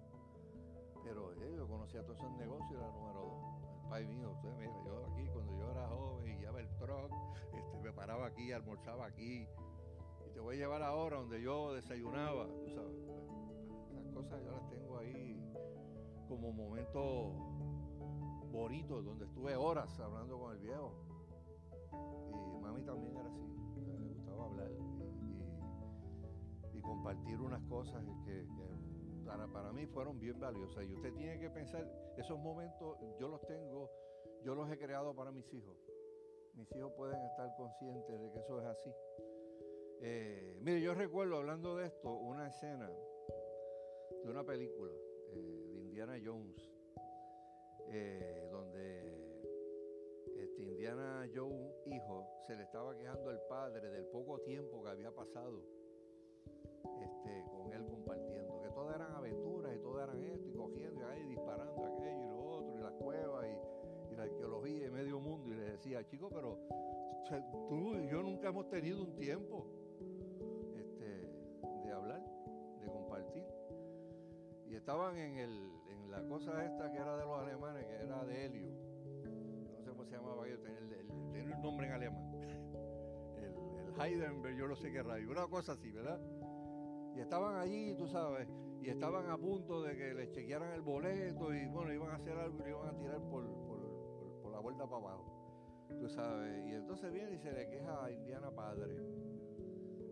Pero eh, yo conocía todos esos negocios, era número 2 pai mío, usted mira, yo aquí cuando yo era joven y llevaba el truck, este, me paraba aquí, almorzaba aquí, y te voy a llevar ahora donde yo desayunaba, tú sabes. Esas cosas yo las tengo ahí como momentos bonitos, donde estuve horas hablando con el viejo. Y mami también era así, le gustaba hablar y, compartir unas cosas que para, para mí fueron bien valiosas. Y usted tiene que pensar, esos momentos yo los tengo, yo los he creado para mis hijos. Mis hijos pueden estar conscientes de que eso es así. Eh, mire, yo recuerdo hablando de esto, una escena de una película eh, de Indiana Jones, eh, donde este Indiana Jones, hijo, se le estaba quejando al padre del poco tiempo que había pasado este, con él compartiendo, que todas eran aventuras y todas eran esto, y cogiendo y ahí disparando aquello y lo otro, y las cuevas y, la arqueología y medio mundo, y le decía, chico, pero tú y yo nunca hemos tenido un tiempo este, de hablar, de compartir. Y estaban en, el, en la cosa esta que era de los alemanes, que era de helio. No sé cómo se llamaba ellos, tenía, un nombre en alemán. El, el Heidenberg, yo no sé qué radio, una cosa así, ¿verdad? Y estaban allí, tú sabes, y estaban a punto de que les chequearan el boleto y bueno, iban a hacer algo y iban a tirar por, la vuelta para abajo. Tú sabes, y entonces viene y se le queja a Indiana Padre.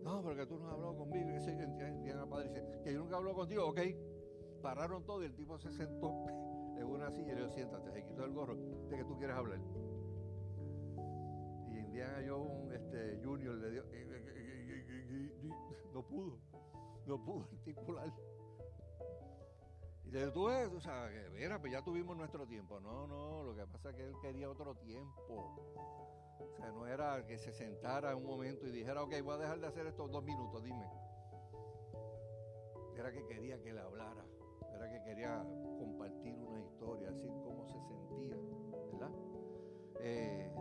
No, porque tú no has hablado conmigo. Y ese Indiana Padre dice, que yo nunca hablo contigo, ok. Pararon todo y el tipo se sentó en una silla y le dijo, siéntate, se quitó el gorro, de que tú quieres hablar. Y Indiana Jones este, Junior le dio, no pudo no pudo articular. Y le tú o sea, que mira, pues ya tuvimos nuestro tiempo. No, no, lo que pasa es que él quería otro tiempo. O sea, no era que se sentara un momento y dijera, ok, voy a dejar de hacer estos dos minutos, dime. Era que quería que le hablara, era que quería compartir una historia, así como se sentía, ¿verdad? Eh,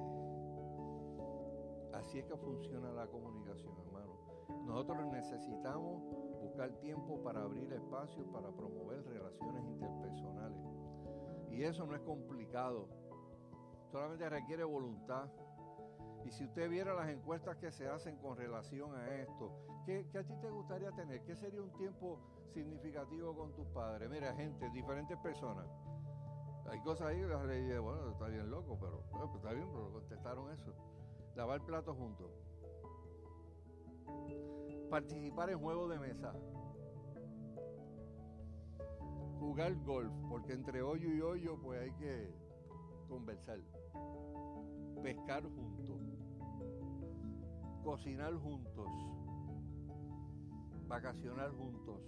así es que funciona la comunicación, hermano. Nosotros necesitamos buscar tiempo para abrir espacios para promover relaciones interpersonales. Y eso no es complicado, solamente requiere voluntad. Y si usted viera las encuestas que se hacen con relación a esto, ¿qué, a ti te gustaría tener? ¿Qué sería un tiempo significativo con tus padres? Mira, gente, diferentes personas. Hay cosas ahí que le dije, bueno, está bien loco, pero pues está bien, pero contestaron eso. Lavar platos juntos participar en juegos de mesa, jugar golf, porque entre hoyo y hoyo pues hay que conversar, pescar juntos, cocinar juntos, vacacionar juntos,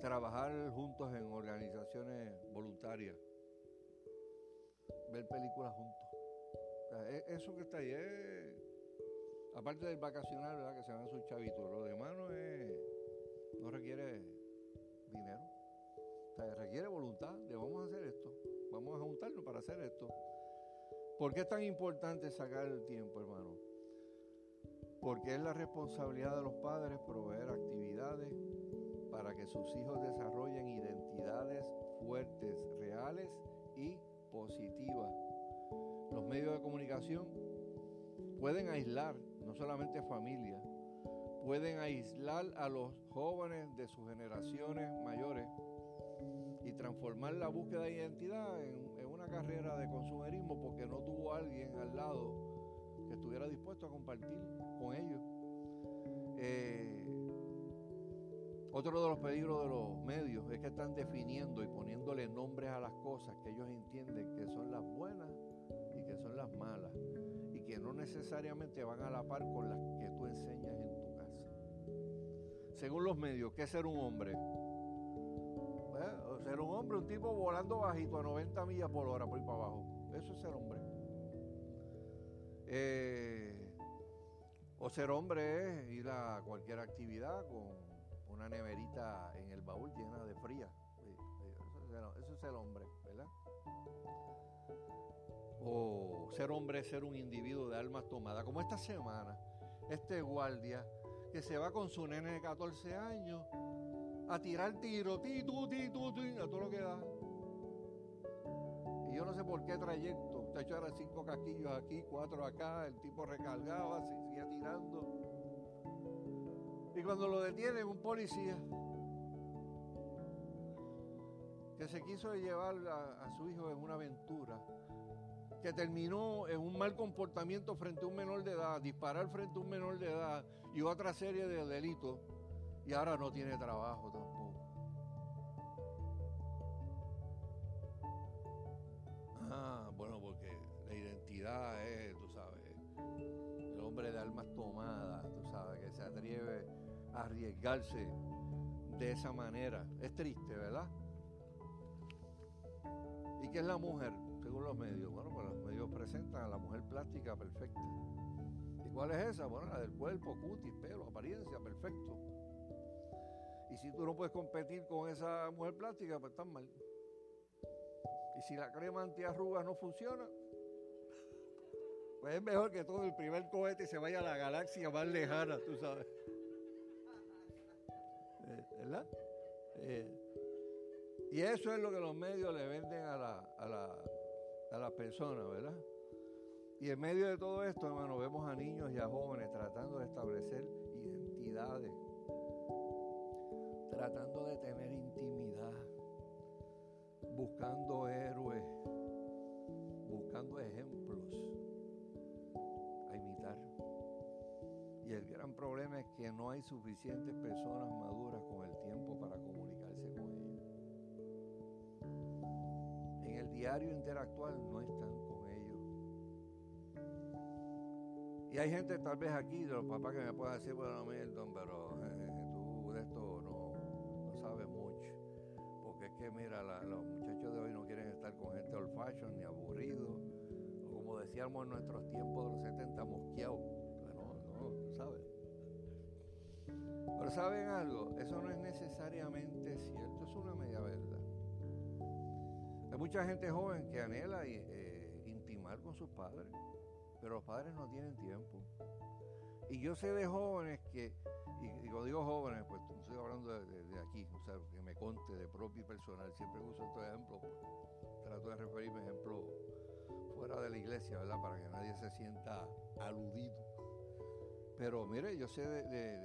trabajar juntos en organizaciones voluntarias, ver películas juntos. E-, eso que está ahí es aparte del vacacional, ¿verdad? Que se van sus chavitos, lo demás no es, no requiere dinero. Requiere voluntad de vamos a hacer esto, vamos a juntarnos para hacer esto. ¿Por qué es tan importante sacar el tiempo, hermano? Porque es la responsabilidad de los padres proveer actividades para que sus hijos desarrollen identidades fuertes, reales y positivas. Los medios de comunicación pueden aislar no solamente familia, pueden aislar a los jóvenes de sus generaciones mayores y transformar la búsqueda de identidad en, una carrera de consumerismo porque no tuvo alguien al lado que estuviera dispuesto a compartir con ellos. Eh, Otro de los peligros de los medios es que están definiendo y poniéndole nombres a las cosas que ellos entienden que son las buenas y que son las malas que no necesariamente van a la par con las que tú enseñas en tu casa. Según los medios, ¿qué es ser un hombre? ¿Eh? Ser un hombre, un tipo volando bajito a 90 millas por hora por ir para abajo. Eso es ser hombre. Eh, o ser hombre es ir a cualquier actividad con una neverita en el baúl llena de fría. Eso es el hombre, ¿verdad? O ser hombre es ser un individuo de almas tomadas. Como esta semana, este guardia que se va con su nene de 14 años a tirar tiro, ti, a todo lo que da. Y yo no sé por qué trayecto. Usted echara cinco casquillos aquí, cuatro acá, el tipo recargaba, seguía tirando. Y cuando lo detiene un policía que se quiso llevar a, su hijo en una aventura, terminó en un mal comportamiento frente a un menor de edad, disparar frente a un menor de edad y otra serie de delitos, y ahora no tiene trabajo tampoco. Ah, bueno, porque la identidad es, tú sabes, el hombre de almas tomadas, tú sabes, que se atreve arriesgarse de esa manera. Es triste, ¿verdad? ¿Y qué es la mujer? Según los medios. Bueno, pues los medios presentan a la mujer plástica perfecta. ¿Y cuál es esa? Bueno, la del cuerpo, cutis, pelo, apariencia, perfecto. Y si tú no puedes competir con esa mujer plástica, pues estás mal. Y si la crema antiarrugas no funciona, pues es mejor que todo el primer cohete se vaya a la galaxia más lejana, tú sabes. ¿verdad? Eh, y eso es lo que los medios le venden a la, a la, a las personas, ¿verdad? Y en medio de todo esto, hermano, vemos a niños y a jóvenes tratando de establecer identidades, tratando de tener intimidad, buscando héroes, buscando ejemplos a imitar. Y el gran problema es que no hay suficientes personas maduras con el tiempo para comunicarse con ellos. En el diario interactual no están Y hay gente tal vez aquí de los papás que me pueden decir, bueno, Milton, pero eh, tú de esto no, sabes mucho. Porque es que, mira, los muchachos de hoy no quieren estar con gente old fashion ni aburridos. O como decíamos en nuestros tiempos de los 70, mosqueados ¿saben? Pero ¿saben algo? Eso no es necesariamente cierto, es una media verdad. Hay mucha gente joven que anhela eh, intimar con sus padres, pero los padres no tienen tiempo. Y yo sé de jóvenes que, y, digo digo jóvenes, pues no estoy hablando de, aquí, o sea, que me conte de propio y personal, siempre uso estos ejemplos, trato de referirme a ejemplos fuera de la iglesia, ¿verdad? Para que nadie se sienta aludido. Pero mire, yo sé de,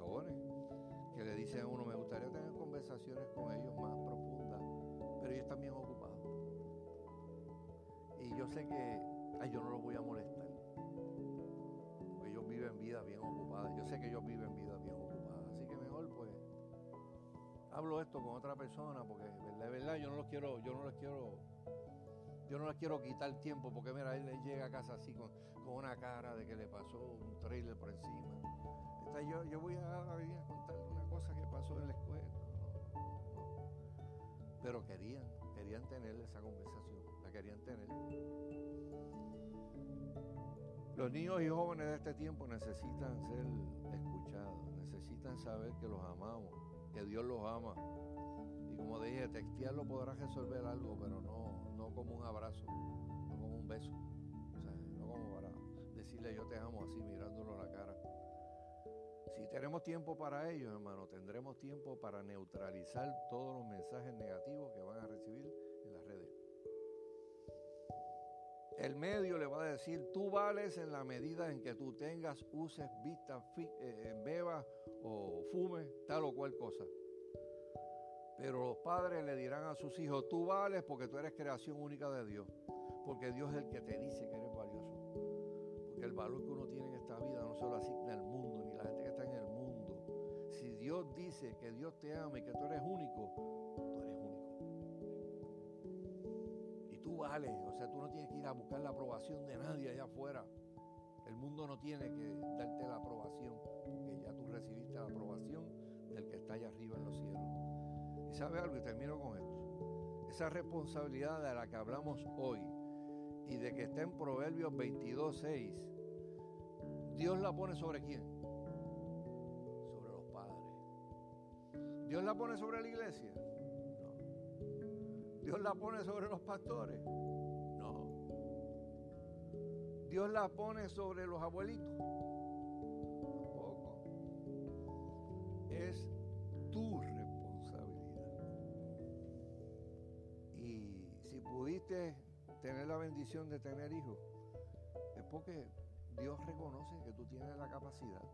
jóvenes que le dicen a uno, me gustaría tener conversaciones con ellos más profundas, pero ellos están bien ocupados. Y yo sé que ay, yo no los voy a molestar, porque ellos viven vida bien ocupada. Yo sé que ellos viven vida bien ocupada. Así que mejor pues hablo esto con otra persona, porque de verdad yo no los quiero, yo no les quiero yo no les quiero quitar tiempo porque mira, él llega a casa así con, una cara de que le pasó un trailer por encima. yo, yo voy a, a, contarle una cosa que pasó en la escuela. Pero querían, querían tener esa conversación, la querían tener. Los niños y jóvenes de este tiempo necesitan ser escuchados, necesitan saber que los amamos, que Dios los ama. Y como dije, textearlo podrá resolver algo, pero no, no como un abrazo, no como un beso, o sea, no como para decirle yo te amo así mirándolo a la cara. Si tenemos tiempo para ello, hermano, tendremos tiempo para neutralizar todos los mensajes negativos que van a recibir El medio le va a decir, tú vales en la medida en que tú tengas, uses, vistas, eh, bebas o fumes, tal o cual cosa. Pero los padres le dirán a sus hijos, tú vales porque tú eres creación única de Dios. Porque Dios es el que te dice que eres valioso. Porque el valor que uno tiene en esta vida no se asigna el mundo, ni la gente que está en el mundo. Si Dios dice que Dios te ama y que tú eres único, o sea, tú no tienes que ir a buscar la aprobación de nadie allá afuera. El mundo no tiene que darte la aprobación, porque ya tú recibiste la aprobación del que está allá arriba en los cielos. Y sabe algo, y termino con esto. Esa responsabilidad de la que hablamos hoy y de que está en Proverbios 22, 6, Dios la pone sobre quién? Sobre los padres. ¿Dios la pone sobre la iglesia? ¿Dios la pone sobre los pastores? No. ¿Dios la pone sobre los abuelitos? Tampoco. Es tu responsabilidad. Y si pudiste tener la bendición de tener hijos, es porque Dios reconoce que tú tienes la capacidad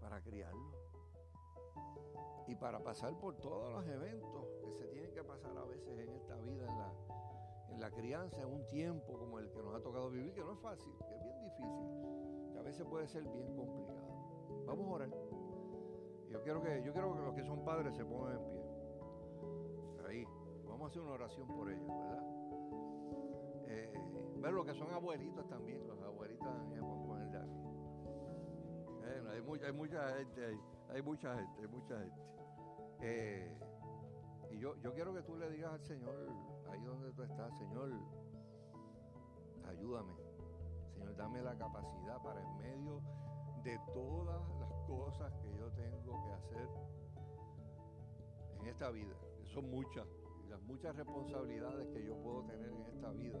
para criarlo y para pasar por todos los eventos que se tienen que pasar a veces en esta vida, en la, en la crianza, en un tiempo como el que nos ha tocado vivir, que no es fácil, que es bien difícil, que a veces puede ser bien complicado. Vamos a orar. Yo quiero que, yo quiero que los que son padres se pongan en pie. Ahí. Vamos a hacer una oración por ellos, ¿verdad? Eh, ver los que son abuelitos también, los abuelitos también pueden poner de aquí. Eh, hay, mucha, hay mucha gente ahí, hay mucha gente, hay mucha gente. Eh, y yo, yo quiero que tú le digas al Señor, ahí donde tú estás, Señor, ayúdame. Señor, dame la capacidad para en medio de todas las cosas que yo tengo que hacer en esta vida, son muchas, las muchas responsabilidades que yo puedo tener en esta vida.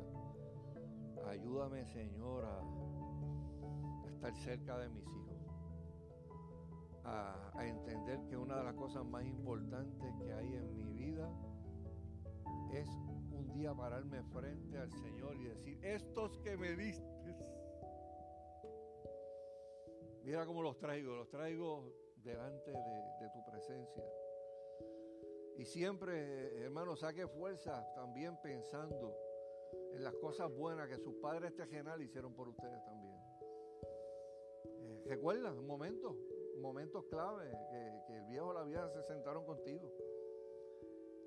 Ayúdame, Señor, a estar cerca de mis hijos a, entender que una de las cosas más importantes que hay en mi vida es un día pararme frente al Señor y decir, estos que me diste, mira cómo los traigo, los traigo delante de, de tu presencia. Y siempre, hermano, saque fuerza también pensando en las cosas buenas que sus padres terrenales hicieron por ustedes también. Eh, recuerda, un momento, momentos clave que, el viejo o la vieja se sentaron contigo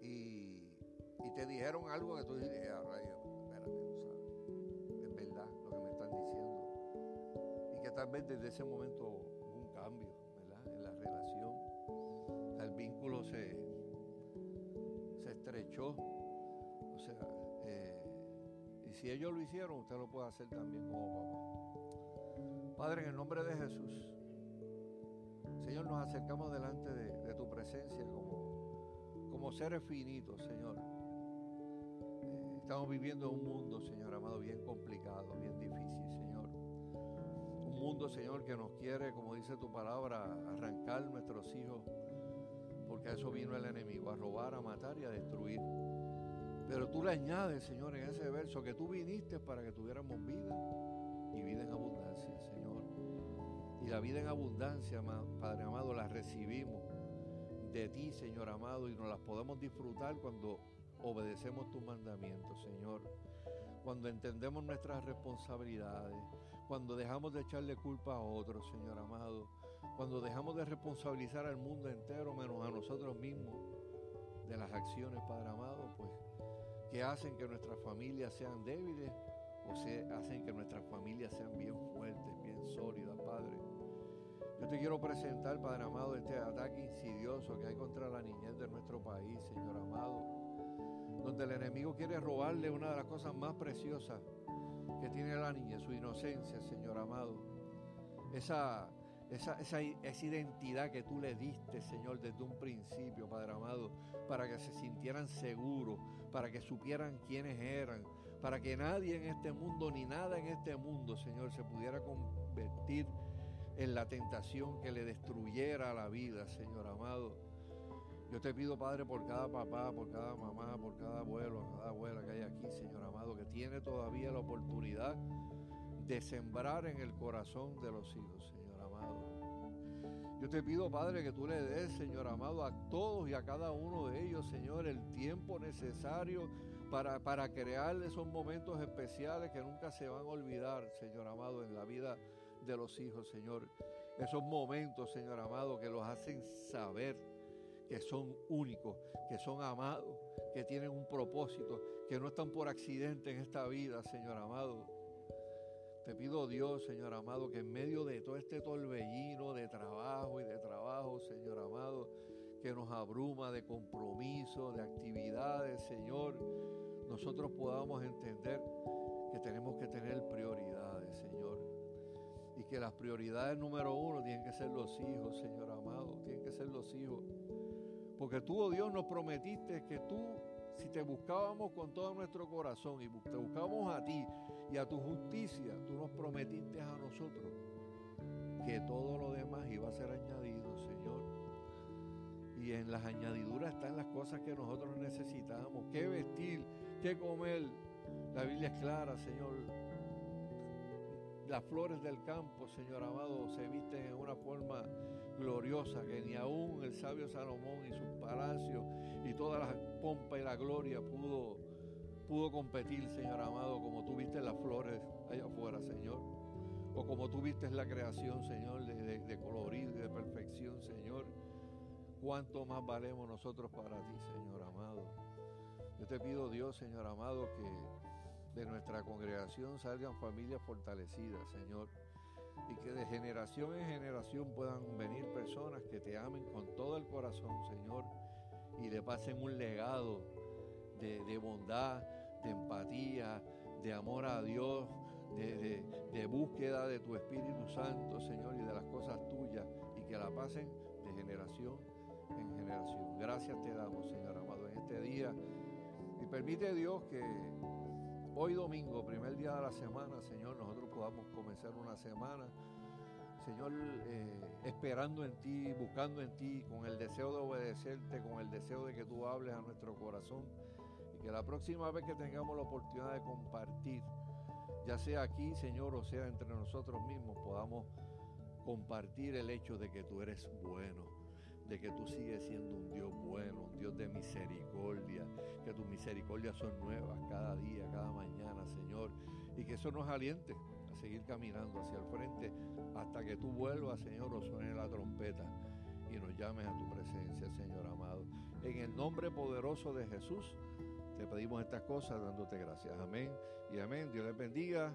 y, te dijeron algo que tú dijiste, ah, espérate, ¿sabes? es verdad lo que me están diciendo. Y que tal vez desde ese momento hubo un cambio. En la relación. El vínculo se, se estrechó. O sea, eh, y si ellos lo hicieron, usted lo puede hacer también como papá. Padre, en el nombre de Jesús. Señor, nos acercamos delante de, tu presencia como, como, seres finitos, Señor. Eh, estamos viviendo un mundo, Señor amado, bien complicado, bien difícil, Señor. Un mundo, Señor, que nos quiere, como dice tu palabra, arrancar nuestros hijos, porque a eso vino el enemigo, a robar, a matar y a destruir. Pero tú le añades, Señor, en ese verso que tú viniste para que tuviéramos vida y vida en abundancia, Señor. Y la vida en abundancia, Padre amado, la recibimos de ti, Señor amado, y nos las podemos disfrutar cuando obedecemos tus mandamientos, Señor. Cuando entendemos nuestras responsabilidades, cuando dejamos de echarle culpa a otros, Señor amado, cuando dejamos de responsabilizar al mundo entero menos a nosotros mismos de las acciones, Padre amado, pues que hacen que nuestras familias sean débiles o se hacen que nuestras familias sean bien fuertes, bien sólidas, Padre. Yo te quiero presentar, Padre amado, este ataque insidioso que hay contra la niñez de nuestro país, Señor amado, donde el enemigo quiere robarle una de las cosas más preciosas que tiene la niña, su inocencia, Señor amado. Esa, esa, esa, esa, identidad que tú le diste, Señor, desde un principio, Padre amado, para que se sintieran seguros, para que supieran quiénes eran, para que nadie en este mundo, ni nada en este mundo, Señor, se pudiera convertir en la tentación que le destruyera la vida, Señor amado. Yo te pido, Padre, por cada papá, por cada mamá, por cada abuelo, cada abuela que hay aquí, Señor amado, que tiene todavía la oportunidad de sembrar en el corazón de los hijos, Señor amado. Yo te pido, Padre, que tú le des, Señor amado, a todos y a cada uno de ellos, Señor, el tiempo necesario para, para crear esos momentos especiales que nunca se van a olvidar, Señor amado, en la vida de los hijos, Señor. esos momentos, Señor amado, que los hacen saber que son únicos, que son amados, que tienen un propósito, que no están por accidente en esta vida, Señor amado. Te pido Dios, Señor amado, que en medio de todo este torbellino de trabajo y de trabajo, Señor amado, que nos abruma de compromiso, de actividades, Señor, nosotros podamos entender que tenemos que tener prioridades, Señor. Que las prioridades número uno tienen que ser los hijos, Señor amado, tienen que ser los hijos. Porque tú, oh Dios, nos prometiste que tú, si te buscábamos con todo nuestro corazón y te buscábamos a ti y a tu justicia, tú nos prometiste a nosotros que todo lo demás iba a ser añadido, Señor. Y en las añadiduras están las cosas que nosotros necesitamos. ¿Qué vestir? ¿Qué comer? La Biblia es clara, Señor. Las flores del campo, Señor amado, se visten en una forma gloriosa que ni aún el sabio Salomón y sus palacios y toda la pompa y la gloria pudo, pudo competir, Señor amado, como tú viste las flores allá afuera, Señor. O como tú viste la creación, Señor, de, de, colorido y de perfección, Señor. ¿Cuánto más valemos nosotros para ti, Señor amado? Yo te pido, Dios, Señor amado, que de nuestra congregación salgan familias fortalecidas, Señor y que de generación en generación puedan venir personas que te amen con todo el corazón, Señor, y le pasen un legado de, bondad, de empatía, de amor a Dios, de, de, búsqueda de tu Espíritu Santo, Señor, y de las cosas tuyas, y que la pasen de generación en generación. Gracias te damos, Señor amado, en este día. Y permite Dios que hoy domingo, primer día de la semana, Señor, nosotros podamos comenzar una semana, Señor, eh, esperando en ti, buscando en ti, con el deseo de obedecerte, con el deseo de que tú hables a nuestro corazón. Y que la próxima vez que tengamos la oportunidad de compartir, ya sea aquí, Señor, o sea entre nosotros mismos, podamos compartir el hecho de que tú eres bueno de que tú sigues siendo un Dios bueno, un Dios de misericordia, que tus misericordias son nuevas cada día, cada mañana, Señor, y que eso nos aliente a seguir caminando hacia el frente hasta que tú vuelvas, Señor, o suene la trompeta y nos llames a tu presencia, Señor amado. En el nombre poderoso de Jesús, te pedimos estas cosas dándote gracias. Amén y amén. Dios les bendiga.